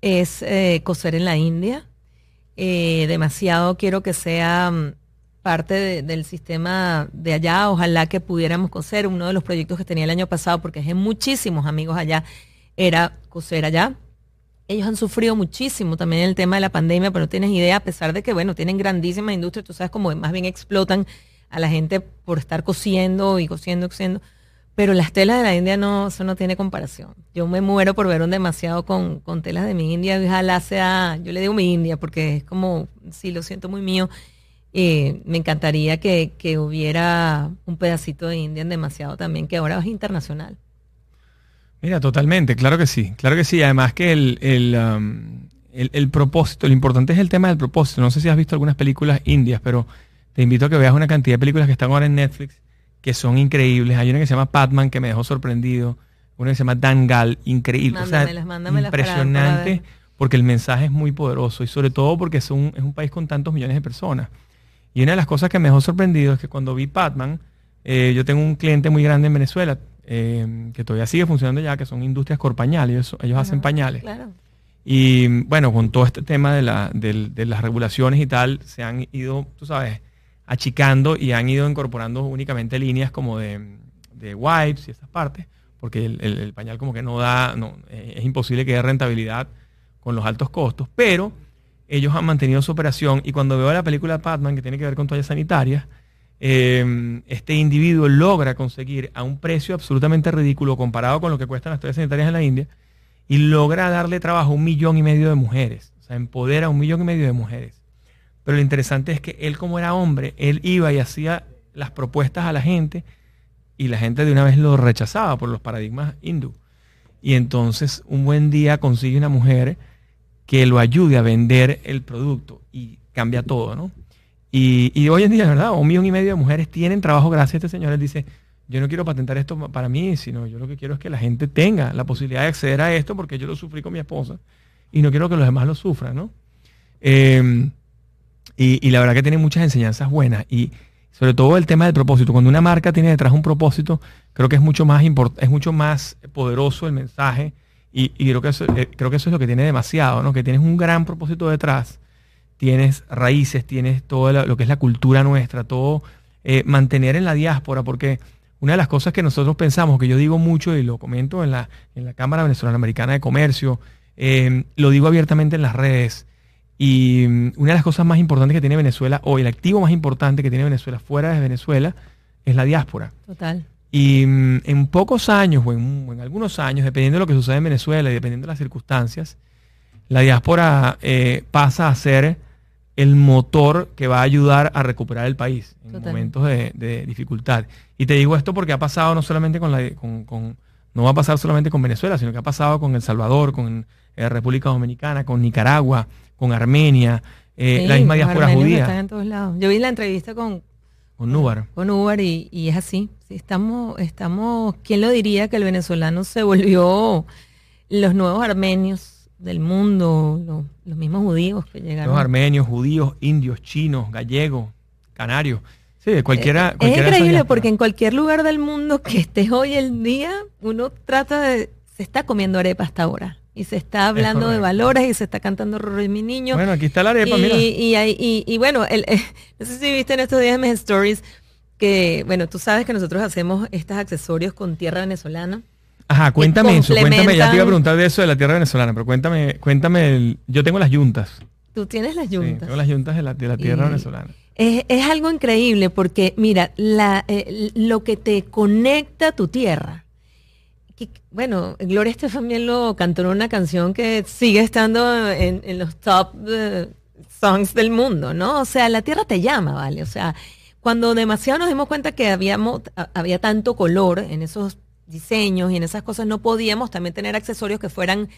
es eh, coser en la India. Eh, demasiado quiero que sea mm, parte del sistema de allá. Ojalá que pudiéramos coser. Uno de los proyectos que tenía el año pasado, porque hay muchísimos amigos allá, era coser allá. Ellos han sufrido muchísimo también el tema de la pandemia, pero no tienes idea, a pesar de que, bueno, tienen grandísima industria, tú sabes cómo más bien explotan a la gente por estar cosiendo y cosiendo, cosiendo pero las telas de la India no, eso no tiene comparación. Yo me muero por ver un demasiado con, telas de mi India, ojalá sea, yo le digo mi India porque es como, sí, lo siento muy mío. Eh, me encantaría que, hubiera un pedacito de India en demasiado también, que ahora es internacional. Mira, totalmente, claro que sí, claro que sí. Además que el, el, um, el, propósito, lo importante es el tema del propósito. No sé si has visto algunas películas indias, pero te invito a que veas una cantidad de películas que están ahora en Netflix que son increíbles. Hay una que se llama Patman que me dejó sorprendido. Una que se llama Dangal, increíble. impresionante porque el mensaje es muy poderoso y sobre todo porque es un, es un país con tantos millones de personas. Y una de las cosas que me dejó sorprendido es que cuando vi Patman, eh, yo tengo un cliente muy grande en Venezuela eh, que todavía sigue funcionando ya, que son Industrias Corpañales, ellos, hacen pañales. Y bueno, con todo este tema de, la, de las regulaciones y tal, se han ido, tú sabes, achicando y han ido incorporando únicamente líneas como de, wipes y esas partes, porque el, pañal como que no da, no, eh, es imposible que dé rentabilidad con los altos costos, pero ellos han mantenido su operación y cuando veo la película de Batman que tiene que ver con toallas sanitarias, em, este individuo logra conseguir a un precio absolutamente ridículo comparado con lo que cuestan las toallas sanitarias en la India y logra darle trabajo a un millón y medio de mujeres, o sea, empodera a un millón y medio de mujeres. Pero lo interesante es que él como era hombre, él iba y hacía las propuestas a la gente y la gente de una vez lo rechazaba por los paradigmas hindú. Y entonces un buen día consigue una mujer que lo ayude a vender el producto y cambia todo, ¿no? Y, hoy en día, ¿verdad? Un millón y medio de mujeres tienen trabajo gracias a este señor. Él dice, yo no quiero patentar esto para mí, sino yo lo que quiero es que la gente tenga la posibilidad de acceder a esto porque yo lo sufrí con mi esposa y no quiero que los demás lo sufran, ¿no? Eh, y, la verdad que tiene muchas enseñanzas buenas. Y sobre todo el tema del propósito. Cuando una marca tiene detrás un propósito, creo que es mucho más, es mucho más poderoso el mensaje. Y, creo, que eso, eh, creo que eso es lo que tiene demasiado, ¿no? Que tienes un gran propósito detrás. Tienes raíces, tienes todo lo, que es la cultura nuestra, todo eh, mantener en la diáspora, porque una de las cosas que nosotros pensamos, que yo digo mucho y lo comento en la, en la Cámara Venezolana Americana de Comercio, eh, lo digo abiertamente en las redes, y mm, una de las cosas más importantes que tiene Venezuela, o el activo más importante que tiene Venezuela fuera de Venezuela, es la diáspora. Total. Y mm, en pocos años, o en, algunos años, dependiendo de lo que sucede en Venezuela y dependiendo de las circunstancias, la diáspora eh, pasa a ser el motor que va a ayudar a recuperar el país en momentos de, dificultad. Y te digo esto porque ha pasado no solamente con la... Con, no va a pasar solamente con Venezuela, sino que ha pasado con El Salvador, con eh, República Dominicana, con Nicaragua, con Armenia, eh, la misma diáspora judía. Yo vi la entrevista con con Núbar. Con Núbar y, es así. estamos, estamos, ¿quién lo diría que el venezolano se volvió los nuevos armenios del mundo, los, mismos judíos que llegaron? Los armenios, judíos, indios, chinos, gallegos, canarios. Sí, cualquiera. es increíble porque en cualquier lugar del mundo que estés hoy el día, uno trata de. Se está comiendo arepa hasta ahora. Y se está hablando de valores y se está cantando Rorro y mi niño. Bueno, aquí está la arepa, y, mira. Y, y, bueno, el, no sé si viste en estos días mis stories que, bueno, tú sabes que nosotros hacemos estos accesorios con tierra venezolana. Ajá, cuéntame eso, cuéntame, ya te iba a preguntar de eso de la tierra venezolana, pero cuéntame, cuéntame, yo tengo las yuntas. Tú tienes las yuntas. tengo las yuntas de la, de la tierra venezolana. Es, algo increíble porque, mira, la, eh, lo que te conecta a tu tierra. Bueno, Gloria Estefan bien lo cantó en una canción que sigue estando en, los top eh, songs del mundo, ¿no? O sea, la tierra te llama, ¿vale? O sea, cuando demasiado nos dimos cuenta que habíamos, había tanto color en esos diseños y en esas cosas, no podíamos también tener accesorios que fueran,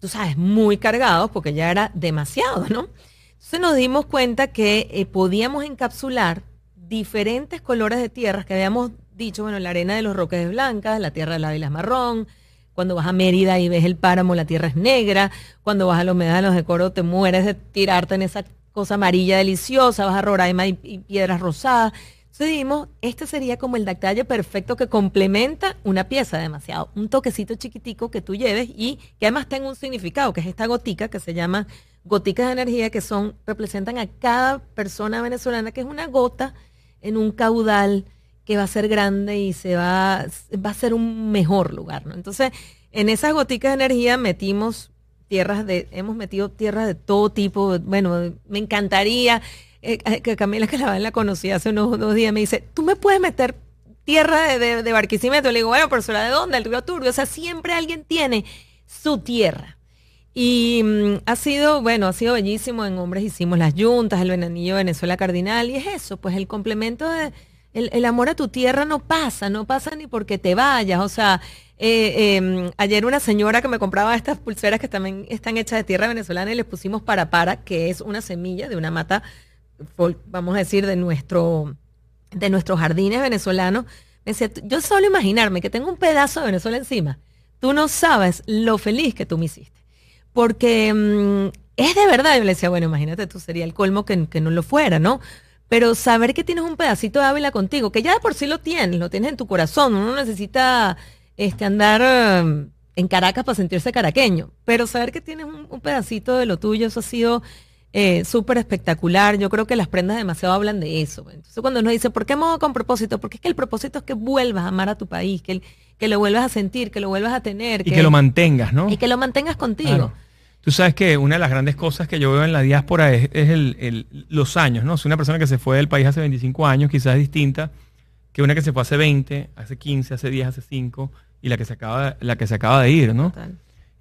tú sabes, muy cargados, porque ya era demasiado, ¿no? Entonces nos dimos cuenta que eh, podíamos encapsular diferentes colores de tierras que habíamos dicho, bueno, la arena de los roques es blanca, la tierra de la vila es marrón, cuando vas a Mérida y ves el páramo, la tierra es negra, cuando vas a los médanos de Coro te mueres de tirarte en esa cosa amarilla deliciosa, vas a Roraima y, piedras rosadas. Entonces dijimos, este sería como el detalle perfecto que complementa una pieza demasiado, un toquecito chiquitico que tú lleves y que además tenga un significado, que es esta gotica que se llama goticas de energía que son, representan a cada persona venezolana, que es una gota en un caudal que va a ser grande y se va, va a ser un mejor lugar. ¿no? Entonces, en esas goticas de energía metimos tierras de, hemos metido tierras de todo tipo. Bueno, me encantaría, eh, que Camila que la, conocí hace unos dos días, me dice, tú me puedes meter tierra de, de, Barquisimeto. Le digo, bueno, pero ¿de dónde? El río Turbio. O sea, siempre alguien tiene su tierra. Y mm, ha sido, bueno, ha sido bellísimo. En Hombres hicimos las yuntas, el venanillo Venezuela Cardinal, y es eso, pues el complemento de. El, amor a tu tierra no pasa, no pasa ni porque te vayas. O sea, eh, em, ayer una señora que me compraba estas pulseras que también están hechas de tierra venezolana y les pusimos para para, que es una semilla de una mata, vamos a decir, de nuestro, de nuestros jardines venezolanos. Me decía, yo solo imaginarme que tengo un pedazo de Venezuela encima. Tú no sabes lo feliz que tú me hiciste porque mm, es de verdad, yo le decía, bueno, imagínate, tú sería el colmo que, no lo fuera, ¿no? Pero saber que tienes un pedacito de Ávila contigo, que ya de por sí lo tienes, lo tienes en tu corazón, uno necesita este, andar mm, en Caracas para sentirse caraqueño, pero saber que tienes un, pedacito de lo tuyo, eso ha sido eh, súper espectacular. Yo creo que las prendas demasiado hablan de eso. Entonces cuando uno dice, ¿por qué modo con propósito? Porque es que el propósito es que vuelvas a amar a tu país, que, que lo vuelvas a sentir, que lo vuelvas a tener. Y que, lo mantengas, ¿no? Y que lo mantengas contigo. Tú sabes que una de las grandes cosas que yo veo en la diáspora es, el, los años, ¿no? Si una persona que se fue del país hace 25 años quizás es distinta que una que se fue hace 20, hace 15, hace 10, hace 5 y la que se acaba, la que se acaba de ir, ¿no?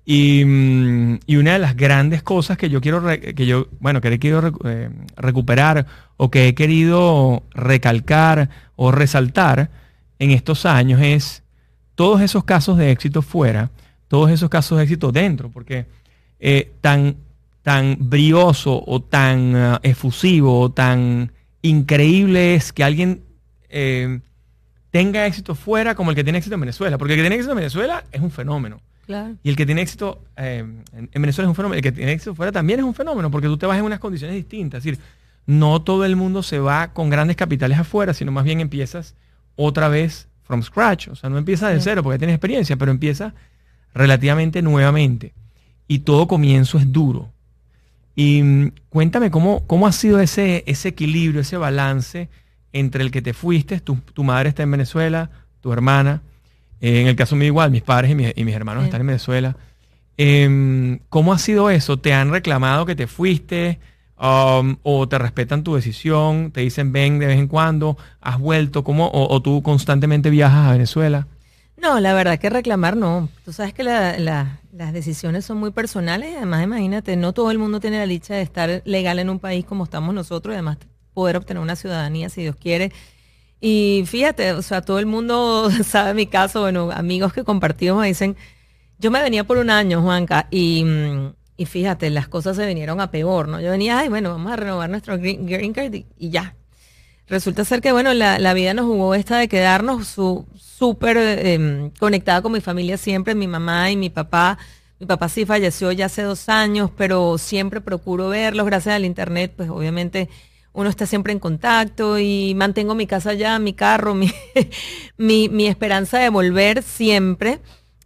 Y, mm, y, una de las grandes cosas que yo quiero, que yo, bueno, que he querido eh, recuperar o que he querido recalcar o resaltar en estos años es todos esos casos de éxito fuera, todos esos casos de éxito dentro, porque eh, tan, tan brioso o tan eh, efusivo o tan increíble es que alguien eh, tenga éxito fuera como el que tiene éxito en Venezuela. Porque el que tiene éxito en Venezuela es un fenómeno. Y el que tiene éxito en, Venezuela es un fenómeno. El que tiene éxito fuera también es un fenómeno, porque tú te vas en unas condiciones distintas. Es decir, no todo el mundo se va con grandes capitales afuera, sino más bien empiezas otra vez from scratch. O sea, no empiezas de cero porque tienes experiencia, pero empiezas relativamente nuevamente y todo comienzo es duro. Y mm, cuéntame cómo, cómo ha sido ese, ese equilibrio, ese balance entre el que te fuiste, tu, madre está en Venezuela, tu hermana, eh, en el caso mío igual, mis padres y, mis hermanos están en Venezuela. Em, ¿Cómo ha sido eso? ¿Te han reclamado que te fuiste? Um, ¿O te respetan tu decisión? ¿Te dicen ven de vez en cuando? ¿Has vuelto? ¿Cómo? ¿O, tú constantemente viajas a Venezuela? No, la verdad que reclamar no. Tú sabes que las decisiones son muy personales. Además, imagínate, no todo el mundo tiene la dicha de estar legal en un país como estamos nosotros además poder obtener una ciudadanía si Dios quiere. Y fíjate, o sea, todo el mundo (laughs) sabe mi caso, bueno, amigos que compartimos me dicen, yo me venía por un año, Juanca, y, y fíjate, las cosas se vinieron a peor, ¿no? Yo venía, ay, bueno, vamos a renovar nuestro green, card y, ya. Resulta ser que, bueno, la, la vida nos jugó esta de quedarnos súper em, conectada con mi familia siempre, mi mamá y mi papá. Mi papá sí falleció ya hace dos años, pero siempre procuro verlos gracias al internet, pues obviamente uno está siempre en contacto y mantengo mi casa allá, mi carro, (laughs) mi, mi, esperanza de volver siempre.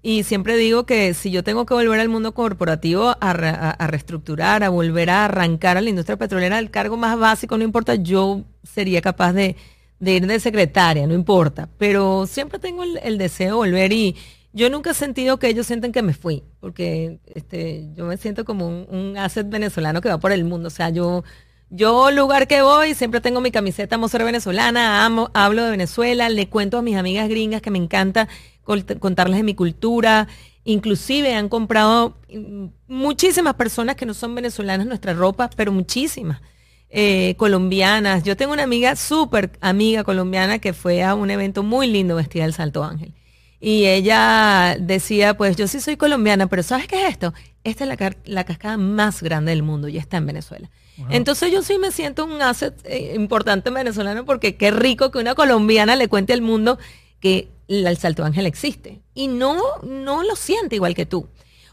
Y siempre digo que si yo tengo que volver al mundo corporativo a, reestructurar, a volver a arrancar a la industria petrolera, el cargo más básico, no importa, yo sería capaz de, ir de secretaria, no importa. Pero siempre tengo el, deseo de volver y yo nunca he sentido que ellos sienten que me fui, porque este, yo me siento como un, asset venezolano que va por el mundo. O sea, yo yo, lugar que voy, siempre tengo mi camiseta ser venezolana, amo, hablo de Venezuela, le cuento a mis amigas gringas que me encanta contarles de mi cultura. Inclusive han comprado mm, muchísimas personas que no son venezolanas nuestra ropa, pero muchísimas. Eh, colombianas. Yo tengo una amiga, súper amiga colombiana, que fue a un evento muy lindo vestida del Salto Ángel. Y ella decía, pues yo sí soy colombiana, pero ¿sabes qué es esto? Esta es la, la cascada más grande del mundo y está en Venezuela. Entonces yo sí me siento un asset eh, importante venezolano porque qué rico que una colombiana le cuente al mundo que el Salto Ángel existe. Y no, no lo siente igual que tú.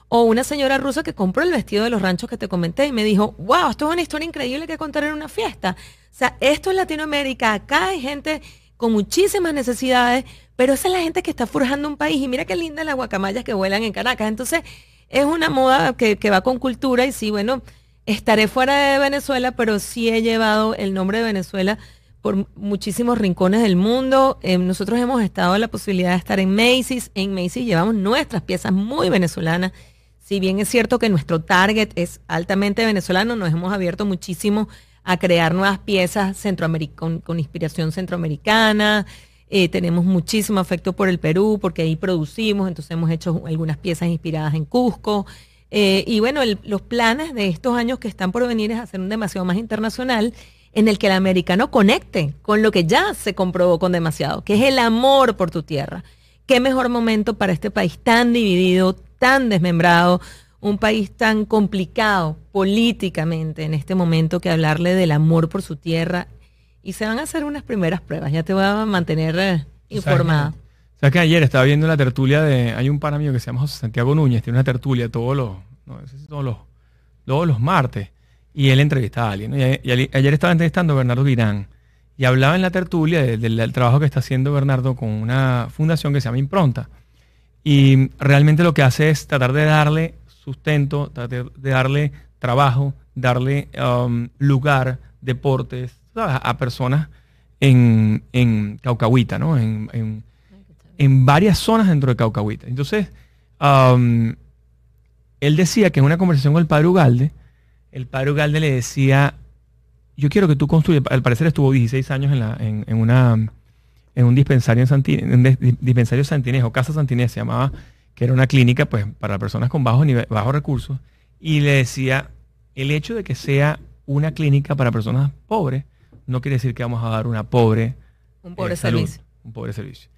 O una señora rusa que compró el vestido de los ranchos que te comenté y me dijo, wow, esto es una historia increíble que contar en una fiesta. O sea, esto es Latinoamérica, acá hay gente con muchísimas necesidades, pero esa es la gente que está forjando un país. Y mira qué linda las guacamayas que vuelan en Caracas. Entonces, es una moda que, que va con cultura y sí, bueno, estaré fuera de Venezuela, pero sí he llevado el nombre de Venezuela por muchísimos rincones del mundo. Eh, nosotros hemos estado la posibilidad de estar en Macy's. En Macy's llevamos nuestras piezas muy venezolanas. Si bien es cierto que nuestro target es altamente venezolano, nos hemos abierto muchísimo a crear nuevas piezas con, con, inspiración centroamericana. Eh, tenemos muchísimo afecto por el Perú porque ahí producimos, entonces hemos hecho algunas piezas inspiradas en Cusco. Eh, y bueno, los planes de estos años que están por venir es hacer un demasiado más internacional en el que el americano conecte con lo que ya se comprobó con demasiado, que es el amor por tu tierra. Qué mejor momento para este país tan dividido, tan desmembrado, un país tan complicado políticamente en este momento que hablarle del amor por su tierra. Y se van a hacer unas primeras pruebas, ya te voy a mantener eh, informada. ¿Sabes que ayer estaba viendo la tertulia de. Hay un par mío que se llama José Santiago Núñez, tiene una tertulia todos los. No, todos los. Todos los martes. Y él entrevistaba a alguien. Y, ayer estaba entrevistando a Bernardo Girán. Y hablaba en la tertulia del trabajo que está haciendo Bernardo con una fundación que se llama Impronta. Y realmente lo que hace es tratar de darle sustento, tratar de darle trabajo, darle um, lugar, deportes, a personas en, en Caucahuita, ¿no? en en varias zonas dentro de Caucahuita. Entonces, um, él decía que en una conversación con el padre Ugalde, el padre Ugalde le decía, yo quiero que tú construyas, al parecer estuvo 16 años en, en, una, en un dispensario en, un dispensario Santinés, o Casa Santinés se llamaba, que era una clínica pues, para personas con bajos, bajos recursos, y le decía, el hecho de que sea una clínica para personas pobres, no quiere decir que vamos a dar una pobre, un pobre eh, servicio. Un pobre servicio.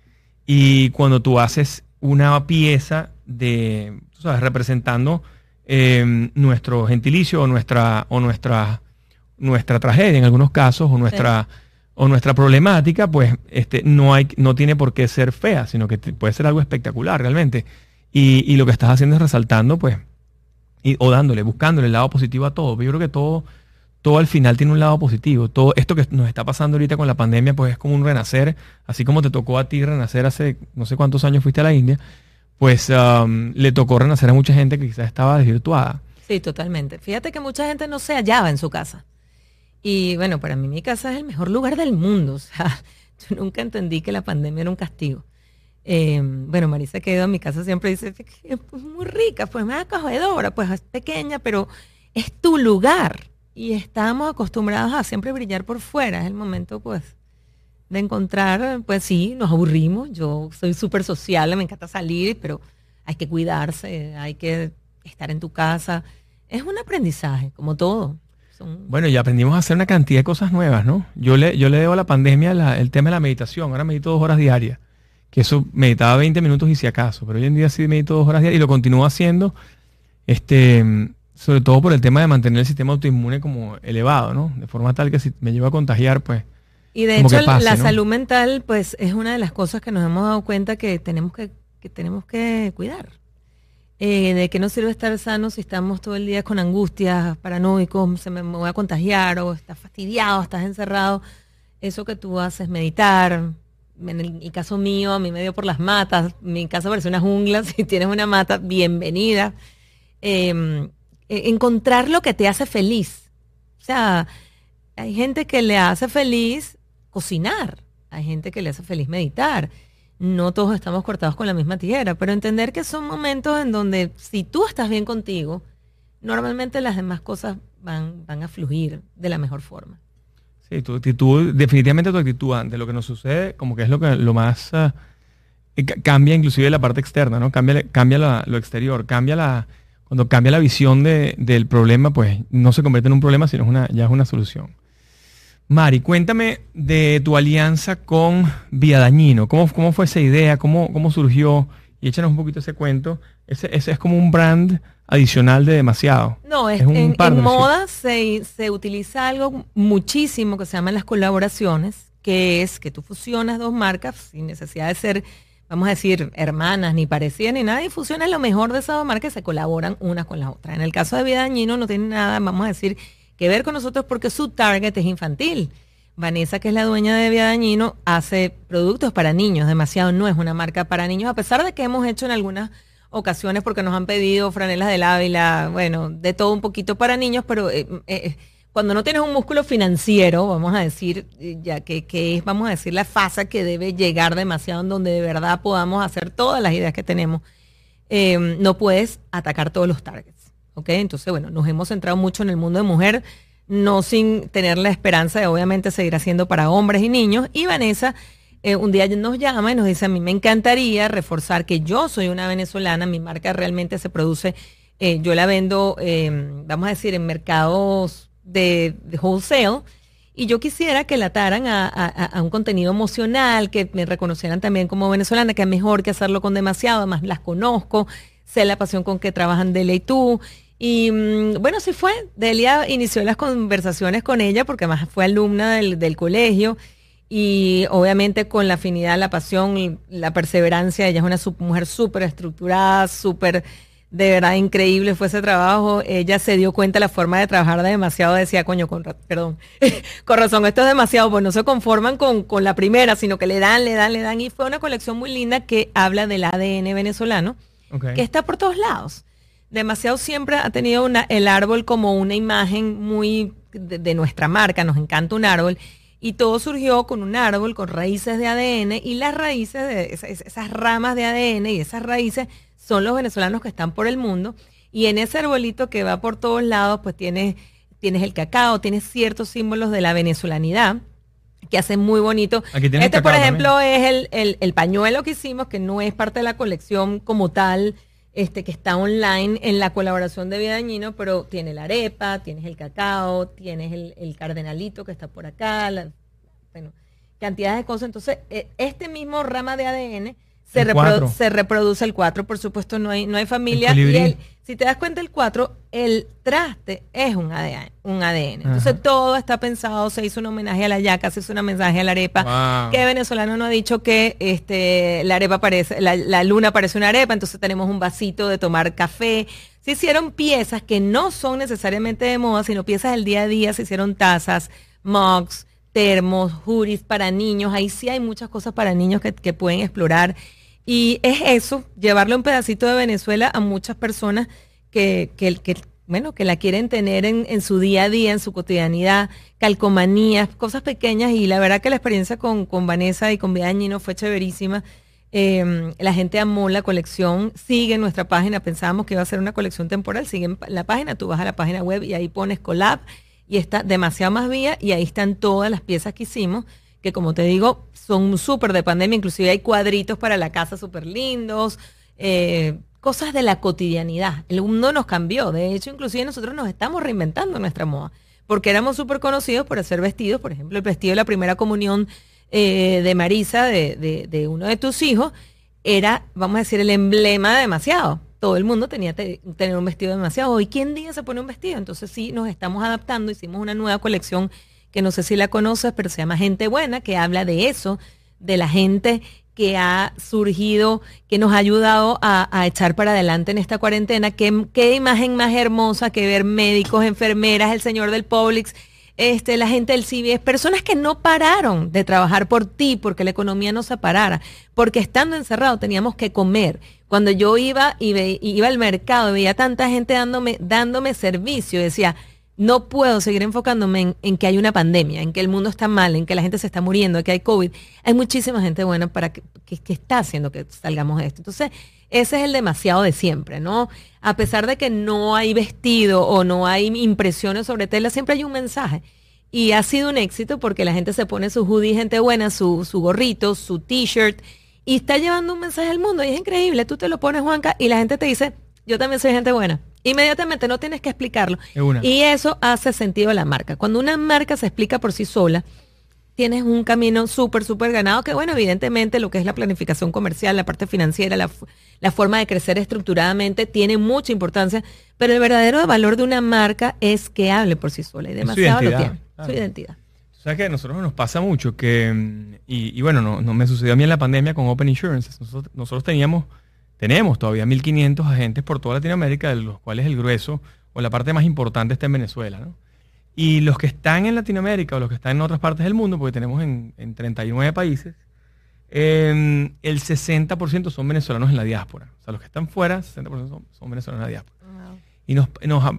Y cuando tú haces una pieza de, tú sabes, representando em, nuestro gentilicio o nuestra, o nuestra, nuestra tragedia en algunos casos, o nuestra, o nuestra problemática, pues este, no, hay, no tiene por qué ser fea, sino que puede ser algo espectacular realmente. Y, y, lo que estás haciendo es resaltando, pues, y, o dándole, buscándole el lado positivo a todo. Yo creo que todo todo al final tiene un lado positivo. Todo esto que nos está pasando ahorita con la pandemia, pues es como un renacer, así como te tocó a ti renacer hace no sé cuántos años fuiste a la India, pues um, le tocó renacer a mucha gente que quizás estaba desvirtuada. Sí, totalmente. Fíjate que mucha gente no se hallaba en su casa. Y bueno, para mí mi casa es el mejor lugar del mundo. (laughs) O sea, yo nunca entendí que la pandemia era un castigo. Eh, bueno, Marisa que en mi casa siempre dice, es muy rica, pues me acogedora, pues es pequeña, pero es tu lugar y estamos acostumbrados a siempre brillar por fuera. Es el momento, pues, de encontrar, pues sí, nos aburrimos. Yo soy súper social, me encanta salir, pero hay que cuidarse, hay que estar en tu casa. Es un aprendizaje, como todo. Bueno, y aprendimos a hacer una cantidad de cosas nuevas, ¿no? Yo le, yo le debo a la pandemia el tema de la meditación. Ahora medito dos horas diarias. Que eso meditaba 20 minutos y si acaso. Pero hoy en día sí medito dos horas diarias y lo continúo haciendo. Este, sobre todo por el tema de mantener el sistema autoinmune como elevado, ¿no? De forma tal que si me llevo a contagiar, pues... Y de hecho la salud mental, pues es una de las cosas que nos hemos dado cuenta que tenemos que, que tenemos que cuidar. Eh, ¿De qué nos sirve estar sanos si estamos todo el día con angustias, paranoicos, se me, voy a contagiar o estás fastidiado, estás encerrado? Eso que tú haces, meditar. En el, caso mío, a mí me dio por las matas. Mi casa parece una jungla. (laughs) Si tienes una mata, bienvenida. Em, e, encontrar lo que te hace feliz. O sea, hay gente que le hace feliz cocinar. Hay gente que le hace feliz meditar no todos estamos cortados con la misma tijera, pero entender que son momentos en donde si tú estás bien contigo, normalmente las demás cosas van, van a fluir de la mejor forma. Sí, tu actitud, definitivamente tu actitud ante lo que nos sucede, como que es lo que lo más eh, cambia inclusive la parte externa, ¿no? Cambia, cambia lo exterior, cambia la, cuando cambia la visión del problema, pues no se convierte en un problema, sino es una, ya es una solución. Mari, cuéntame de tu alianza con Vía Dañino. ¿Cómo, cómo fue esa idea? ¿Cómo, ¿Cómo surgió? Y échanos un poquito ese cuento. Ese, es como un brand adicional de demasiado. No, es, en, moda se, utiliza algo muchísimo que se llaman las colaboraciones, que es que tú fusionas dos marcas sin necesidad de ser, vamos a decir, hermanas, ni parecidas, ni nada, y fusionas lo mejor de esas dos marcas y se colaboran unas con las otras. En el caso de Vida Dañino no tiene nada, vamos a decir, que ver con nosotros porque su target es infantil. Vanessa, que es la dueña de Vía Dañino, hace productos para niños. Demasiado no es una marca para niños, a pesar de que hemos hecho en algunas ocasiones porque nos han pedido franelas del Ávila, bueno, de todo un poquito para niños, pero eh, eh, cuando no tienes un músculo financiero, vamos a decir, eh, ya que, es, vamos a decir, la fase que debe llegar demasiado en donde de verdad podamos hacer todas las ideas que tenemos, no puedes atacar todos los targets. ¿Ok? Entonces, bueno, nos hemos centrado mucho en el mundo de mujer, no sin tener la esperanza de obviamente seguir haciendo para hombres y niños. Y Vanessa eh, un día nos llama y nos dice, a mí me encantaría reforzar que yo soy una venezolana, mi marca realmente se produce, eh, yo la vendo, eh, vamos a decir, en mercados de, wholesale. Y yo quisiera que la ataran a, un contenido emocional, que me reconocieran también como venezolana, que es mejor que hacerlo con demasiado, además las conozco, sé la pasión con que trabajan Dele y tú, y mm, bueno, sí fue. Delia inició las conversaciones con ella porque además fue alumna del, colegio y obviamente con la afinidad, la pasión, la perseverancia. Ella es una mujer súper estructurada, súper, de verdad increíble fue ese trabajo. Ella se dio cuenta de la forma de trabajar de demasiado, decía, coño, con, perdón, (laughs) con razón, esto es demasiado, pues no se conforman con, con la primera, sino que le dan, le dan, le dan. Y fue una colección muy linda que habla del ADN venezolano, que está por todos lados demasiado siempre ha tenido una, el árbol como una imagen muy de, nuestra marca, nos encanta un árbol. Y todo surgió con un árbol con raíces de ADN y las raíces de esas, ramas de ADN y esas raíces son los venezolanos que están por el mundo. Y en ese arbolito que va por todos lados, pues tienes, tienes el cacao, tienes ciertos símbolos de la venezolanidad que hacen muy bonito. este, por ejemplo, es el, el, pañuelo que hicimos, que no es parte de la colección como tal, este, que está online en la colaboración de Vida Dañino, pero tiene la arepa, tienes el cacao, tienes el, cardenalito que está por acá, bueno, cantidades de cosas. Entonces, e, este mismo rama de ADN se, se reproduce el 4, por supuesto, no hay, no hay familia. y si te das cuenta, el 4, el traste es un ADN. Un ADN. Entonces, todo está pensado, se hizo un homenaje a la yaca, se hizo un mensaje a la arepa. ¿Qué venezolano no ha dicho que este, la arepa parece, la, luna parece una arepa? Entonces, tenemos un vasito de tomar café. Se hicieron piezas que no son necesariamente de moda, sino piezas del día a día. Se hicieron tazas, mugs, termos, juris para niños. Ahí sí hay muchas cosas para niños que, que pueden explorar. Y es eso, llevarle un pedacito de Venezuela a muchas personas que, que, que bueno, que la quieren tener en, en, su día a día, en su cotidianidad, calcomanías, cosas pequeñas. Y la verdad que la experiencia con, con Vanessa y con Vidañino fue chéverísima. Em, la gente amó la colección, sigue nuestra página, pensábamos que iba a ser una colección temporal, sigue la página, tú vas a la página web y ahí pones collab y está demasiado más vía y ahí están todas las piezas que hicimos que como te digo, son súper de pandemia, inclusive hay cuadritos para la casa súper lindos, eh, cosas de la cotidianidad. El mundo nos cambió, de hecho, inclusive nosotros nos estamos reinventando nuestra moda, porque éramos súper conocidos por hacer vestidos, por ejemplo, el vestido de la primera comunión eh, de Marisa, de, uno de tus hijos, era, vamos a decir, el emblema de demasiado todo el mundo tenía que tener un vestido demasiado. Hoy, ¿quién día se pone un vestido? Entonces sí, nos estamos adaptando, hicimos una nueva colección que no sé si la conoces, pero se llama Gente Buena, que habla de eso, de la gente que ha surgido, que nos ha ayudado a, echar para adelante en esta cuarentena. ¿Qué, ¿Qué, imagen más hermosa que ver médicos, enfermeras, el señor del Publix, este, la gente del CBS, personas que no pararon de trabajar por ti porque la economía no se parara, porque estando encerrado teníamos que comer. Cuando yo iba y iba al mercado y veía tanta gente dándome, dándome servicio, decía, no puedo seguir enfocándome en, que hay una pandemia, en que el mundo está mal, en que la gente se está muriendo, en que hay COVID. Hay muchísima gente buena para que, que, está haciendo que salgamos de esto. Entonces, ese es el demasiado de siempre, ¿no? A pesar de que no hay vestido o no hay impresiones sobre tela, siempre hay un mensaje. Y ha sido un éxito porque la gente se pone su hoodie, gente buena, su, su gorrito, su t-shirt, y está llevando un mensaje al mundo. Y es increíble. Tú te lo pones, Juanca, y la gente te dice, yo también soy gente buena. Inmediatamente no tienes que explicarlo. Y eso hace sentido a la marca. Cuando una marca se explica por sí sola, tienes un camino súper, súper ganado, que bueno, evidentemente lo que es la planificación comercial, la parte financiera, la, la, forma de crecer estructuradamente tiene mucha importancia, pero el verdadero valor de una marca es que hable por sí sola y demasiado lo tiene, su identidad. O sea que a nosotros nos pasa mucho que, y, bueno, no, no, me sucedió a mí en la pandemia con Open Insurance, nosotros, nosotros teníamos tenemos todavía 1.500 agentes por toda Latinoamérica, de los cuales el grueso o la parte más importante está en Venezuela. ¿no? Y los que están en Latinoamérica o los que están en otras partes del mundo, porque tenemos en, 39 países, em, el 60% son venezolanos en la diáspora. O sea, los que están fuera, 60% son, venezolanos en la diáspora. Y nos,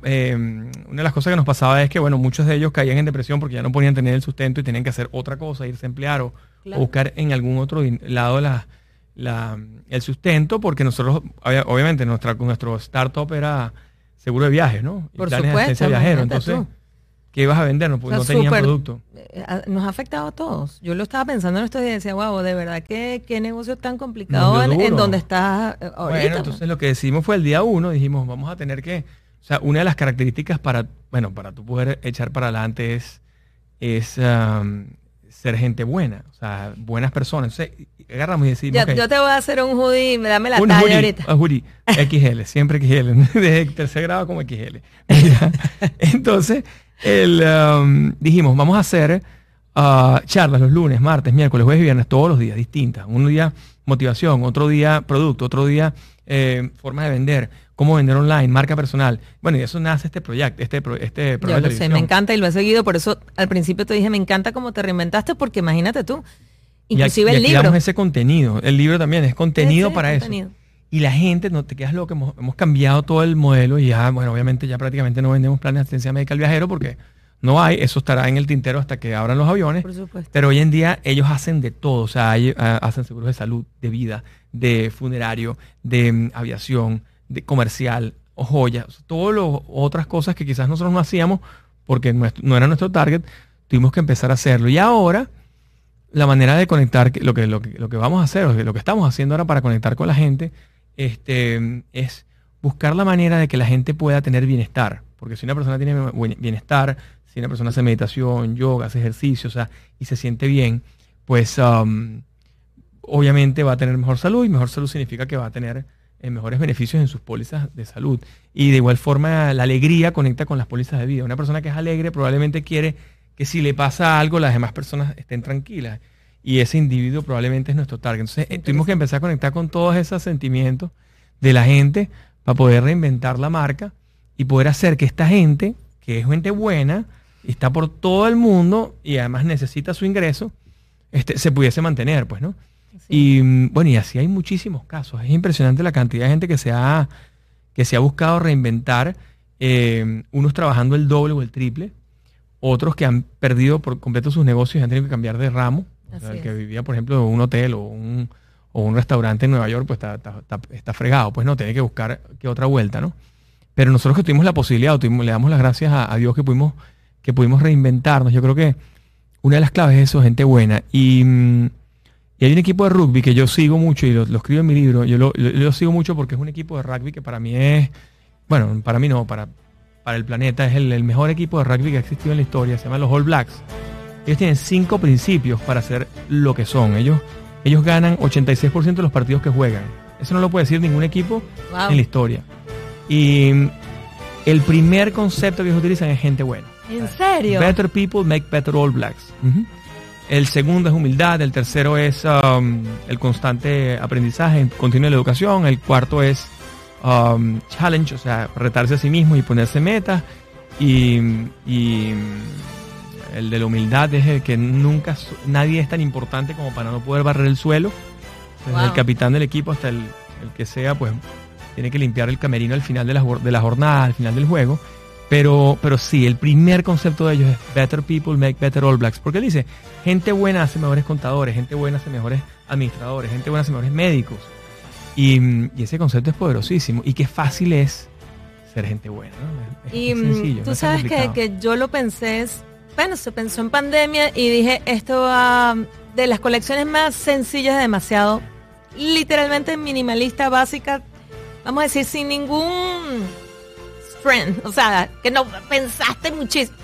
em, una de las cosas que nos pasaba es que, bueno, muchos de ellos caían en depresión porque ya no podían tener el sustento y tenían que hacer otra cosa, irse a emplear o, o buscar en algún otro lado de la, el sustento, porque nosotros, obviamente, nuestra, nuestro startup era seguro de viajes, ¿no? Por supuesto. viajero. Entonces, ¿qué ibas a vender? No, no tenían producto. Eh, nos ha afectado a todos. Yo lo estaba pensando en estos días y decía, wow, de verdad, ¿qué, qué negocio tan complicado en, donde estás eh, ahorita? Bueno, entonces lo que decimos fue el día uno, dijimos, vamos a tener que, o sea, una de las características para, bueno, para tú poder echar para adelante es, es ser gente buena, o sea, buenas personas. Entonces, agarramos y decimos. Yo, te voy a hacer un hoodie, dame la talla ahorita. Un hoodie, XL, (laughs) siempre XL, (laughs) desde tercer grado como XL. (laughs) Entonces, el, um, dijimos, vamos a hacer uh, charlas los lunes, martes, miércoles, jueves y viernes, todos los días, distintas. Un día motivación, otro día producto, otro día eh, forma de vender cómo vender online, marca personal. Bueno, y eso nace este proyecto, este, este programa. Yo sé, me encanta y lo he seguido, por eso al principio te dije, me encanta cómo te reinventaste, porque imagínate tú, inclusive y aquí, el libro. ese contenido, el libro también es contenido para eso. Y la gente, no te quedas loco, hemos, hemos cambiado todo el modelo y ya, bueno, obviamente ya prácticamente no vendemos planes de asistencia médica al viajero porque no hay, eso estará en el tintero hasta que abran los aviones. Por supuesto. Pero hoy en día ellos hacen de todo, o sea, ah, hacen seguros de salud, de vida, de funerario, de mm, aviación, de comercial o joyas, todas las otras cosas que quizás nosotros no hacíamos porque no era nuestro target, tuvimos que empezar a hacerlo. Y ahora la manera de conectar, lo que, lo que, lo que vamos a hacer, lo que estamos haciendo ahora para conectar con la gente, este, es buscar la manera de que la gente pueda tener bienestar. Porque si una persona tiene bienestar, si una persona hace meditación, yoga, hace ejercicio, o sea, y se siente bien, pues um, obviamente va a tener mejor salud y mejor salud significa que va a tener eh, mejores beneficios en sus pólizas de salud. Y de igual forma, la alegría conecta con las pólizas de vida. Una persona que es alegre probablemente quiere que si le pasa algo, las demás personas estén tranquilas. Y ese individuo probablemente es nuestro target. Entonces, eh, tuvimos que empezar a conectar con todos esos sentimientos de la gente para poder reinventar la marca y poder hacer que esta gente, que es gente buena, está por todo el mundo y además necesita su ingreso, este, se pudiese mantener, pues, ¿no? Y bueno, y así hay muchísimos casos. Es impresionante la cantidad de gente que se ha, que se ha buscado reinventar, eh, unos trabajando el doble o el triple, otros que han perdido por completo sus negocios y han tenido que cambiar de ramo. el que vivía, por ejemplo, en un hotel o un, o un restaurante en Nueva York, pues está, está, fregado, pues no, tiene que buscar que otra vuelta, ¿no? Pero nosotros que tuvimos la posibilidad, tuvimos, le damos las gracias a, Dios que pudimos, que pudimos reinventarnos. Yo creo que una de las claves es eso, gente buena. Y mm, y hay un equipo de rugby que yo sigo mucho y lo, escribo en mi libro. Yo lo, sigo mucho porque es un equipo de rugby que para mí es, bueno, para mí no, para, para el planeta es el, mejor equipo de rugby que ha existido en la historia. Se llama los All Blacks. Ellos tienen cinco principios para ser lo que son. Ellos, ellos ganan 86% de los partidos que juegan. Eso no lo puede decir ningún equipo en la historia. Y el primer concepto que ellos utilizan es gente buena. ¿En serio? Better people make better All Blacks. El segundo es humildad, el tercero es um, el constante aprendizaje, continuo de la educación, el cuarto es um, challenge, o sea, retarse a sí mismo y ponerse metas, y, el de la humildad es el que nunca, nadie es tan importante como para no poder barrer el suelo, desde el capitán del equipo hasta el, que sea, pues tiene que limpiar el camerino al final de la, de la jornada, al final del juego. Pero, pero sí, el primer concepto de ellos es Better People Make Better All Blacks. Porque él dice, gente buena hace mejores contadores, gente buena hace mejores administradores, gente buena hace mejores médicos. Y, ese concepto es poderosísimo. Y qué fácil es ser gente buena. y mm, tú sabes que, que, yo lo pensé, bueno, se pensó en pandemia y dije, esto va de las colecciones más sencillas demasiado, literalmente minimalista, básica, vamos a decir, sin ningún o sea, que no pensaste muchísimo.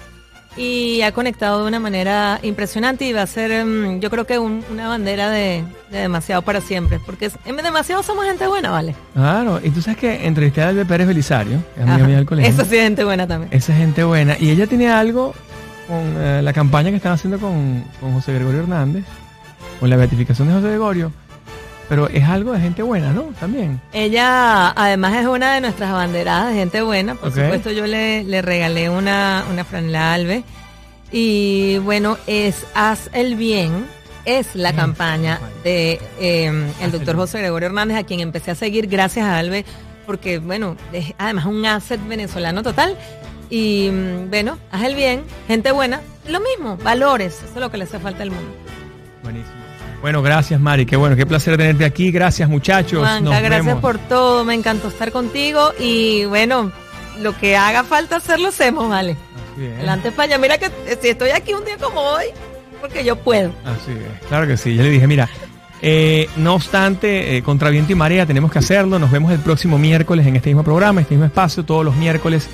Y ha conectado de una manera impresionante y va a ser, mm, yo creo que una bandera de, demasiado para siempre, porque en demasiado somos gente buena, ¿vale? Claro, y tú sabes que entrevisté a Albe Pérez Belisario, es amiga mía del colegio. Esa sí es gente buena también. Esa es gente buena. Y ella tiene algo con eh, la campaña que están haciendo con, con José Gregorio Hernández, con la beatificación de José Gregorio pero es algo de gente buena, ¿no? También. Ella además es una de nuestras abanderadas de gente buena. Por supuesto yo le, regalé una, una franela Albe. Y bueno, es Haz el Bien, es la campaña de em, el doctor José Gregorio Hernández, a quien empecé a seguir gracias a Albe, porque bueno, es además un asset venezolano total. Y mm, bueno, haz el bien, gente buena, lo mismo, valores, eso es lo que le hace falta al mundo. Buenísimo. Bueno, gracias Mari, qué bueno, qué placer tenerte aquí. Gracias muchachos. gracias por todo, me encantó estar contigo y bueno, lo que haga falta hacer lo hacemos, vale. Adelante España, mira que si estoy aquí un día como hoy, porque yo puedo. Así es, claro que sí. Yo le dije, mira, eh, no obstante, eh, contra viento y marea tenemos que hacerlo. Nos vemos el próximo miércoles en este mismo programa, este mismo espacio, todos los miércoles.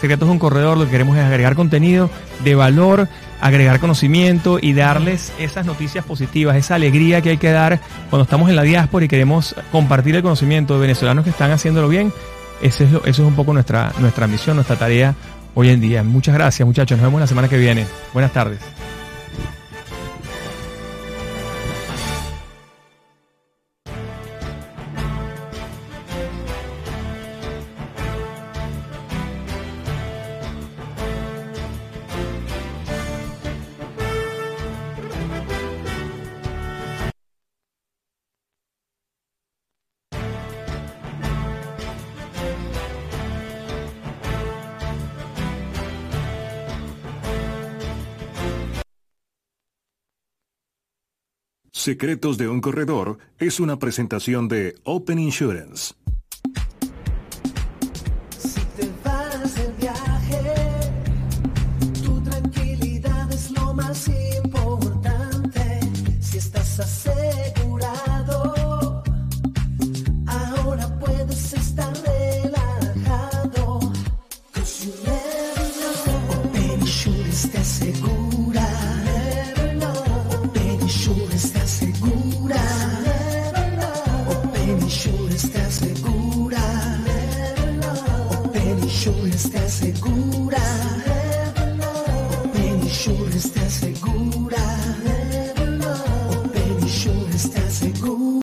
Secretos de un corredor, lo que queremos es agregar contenido de valor agregar conocimiento y darles esas noticias positivas, esa alegría que hay que dar cuando estamos en la diáspora y queremos compartir el conocimiento de venezolanos que están haciéndolo bien. Eso es, eso es un poco nuestra, nuestra misión, nuestra tarea hoy en día. Muchas gracias muchachos, nos vemos la semana que viene. Buenas tardes. Secretos de un Corredor es una presentación de Open Insurance.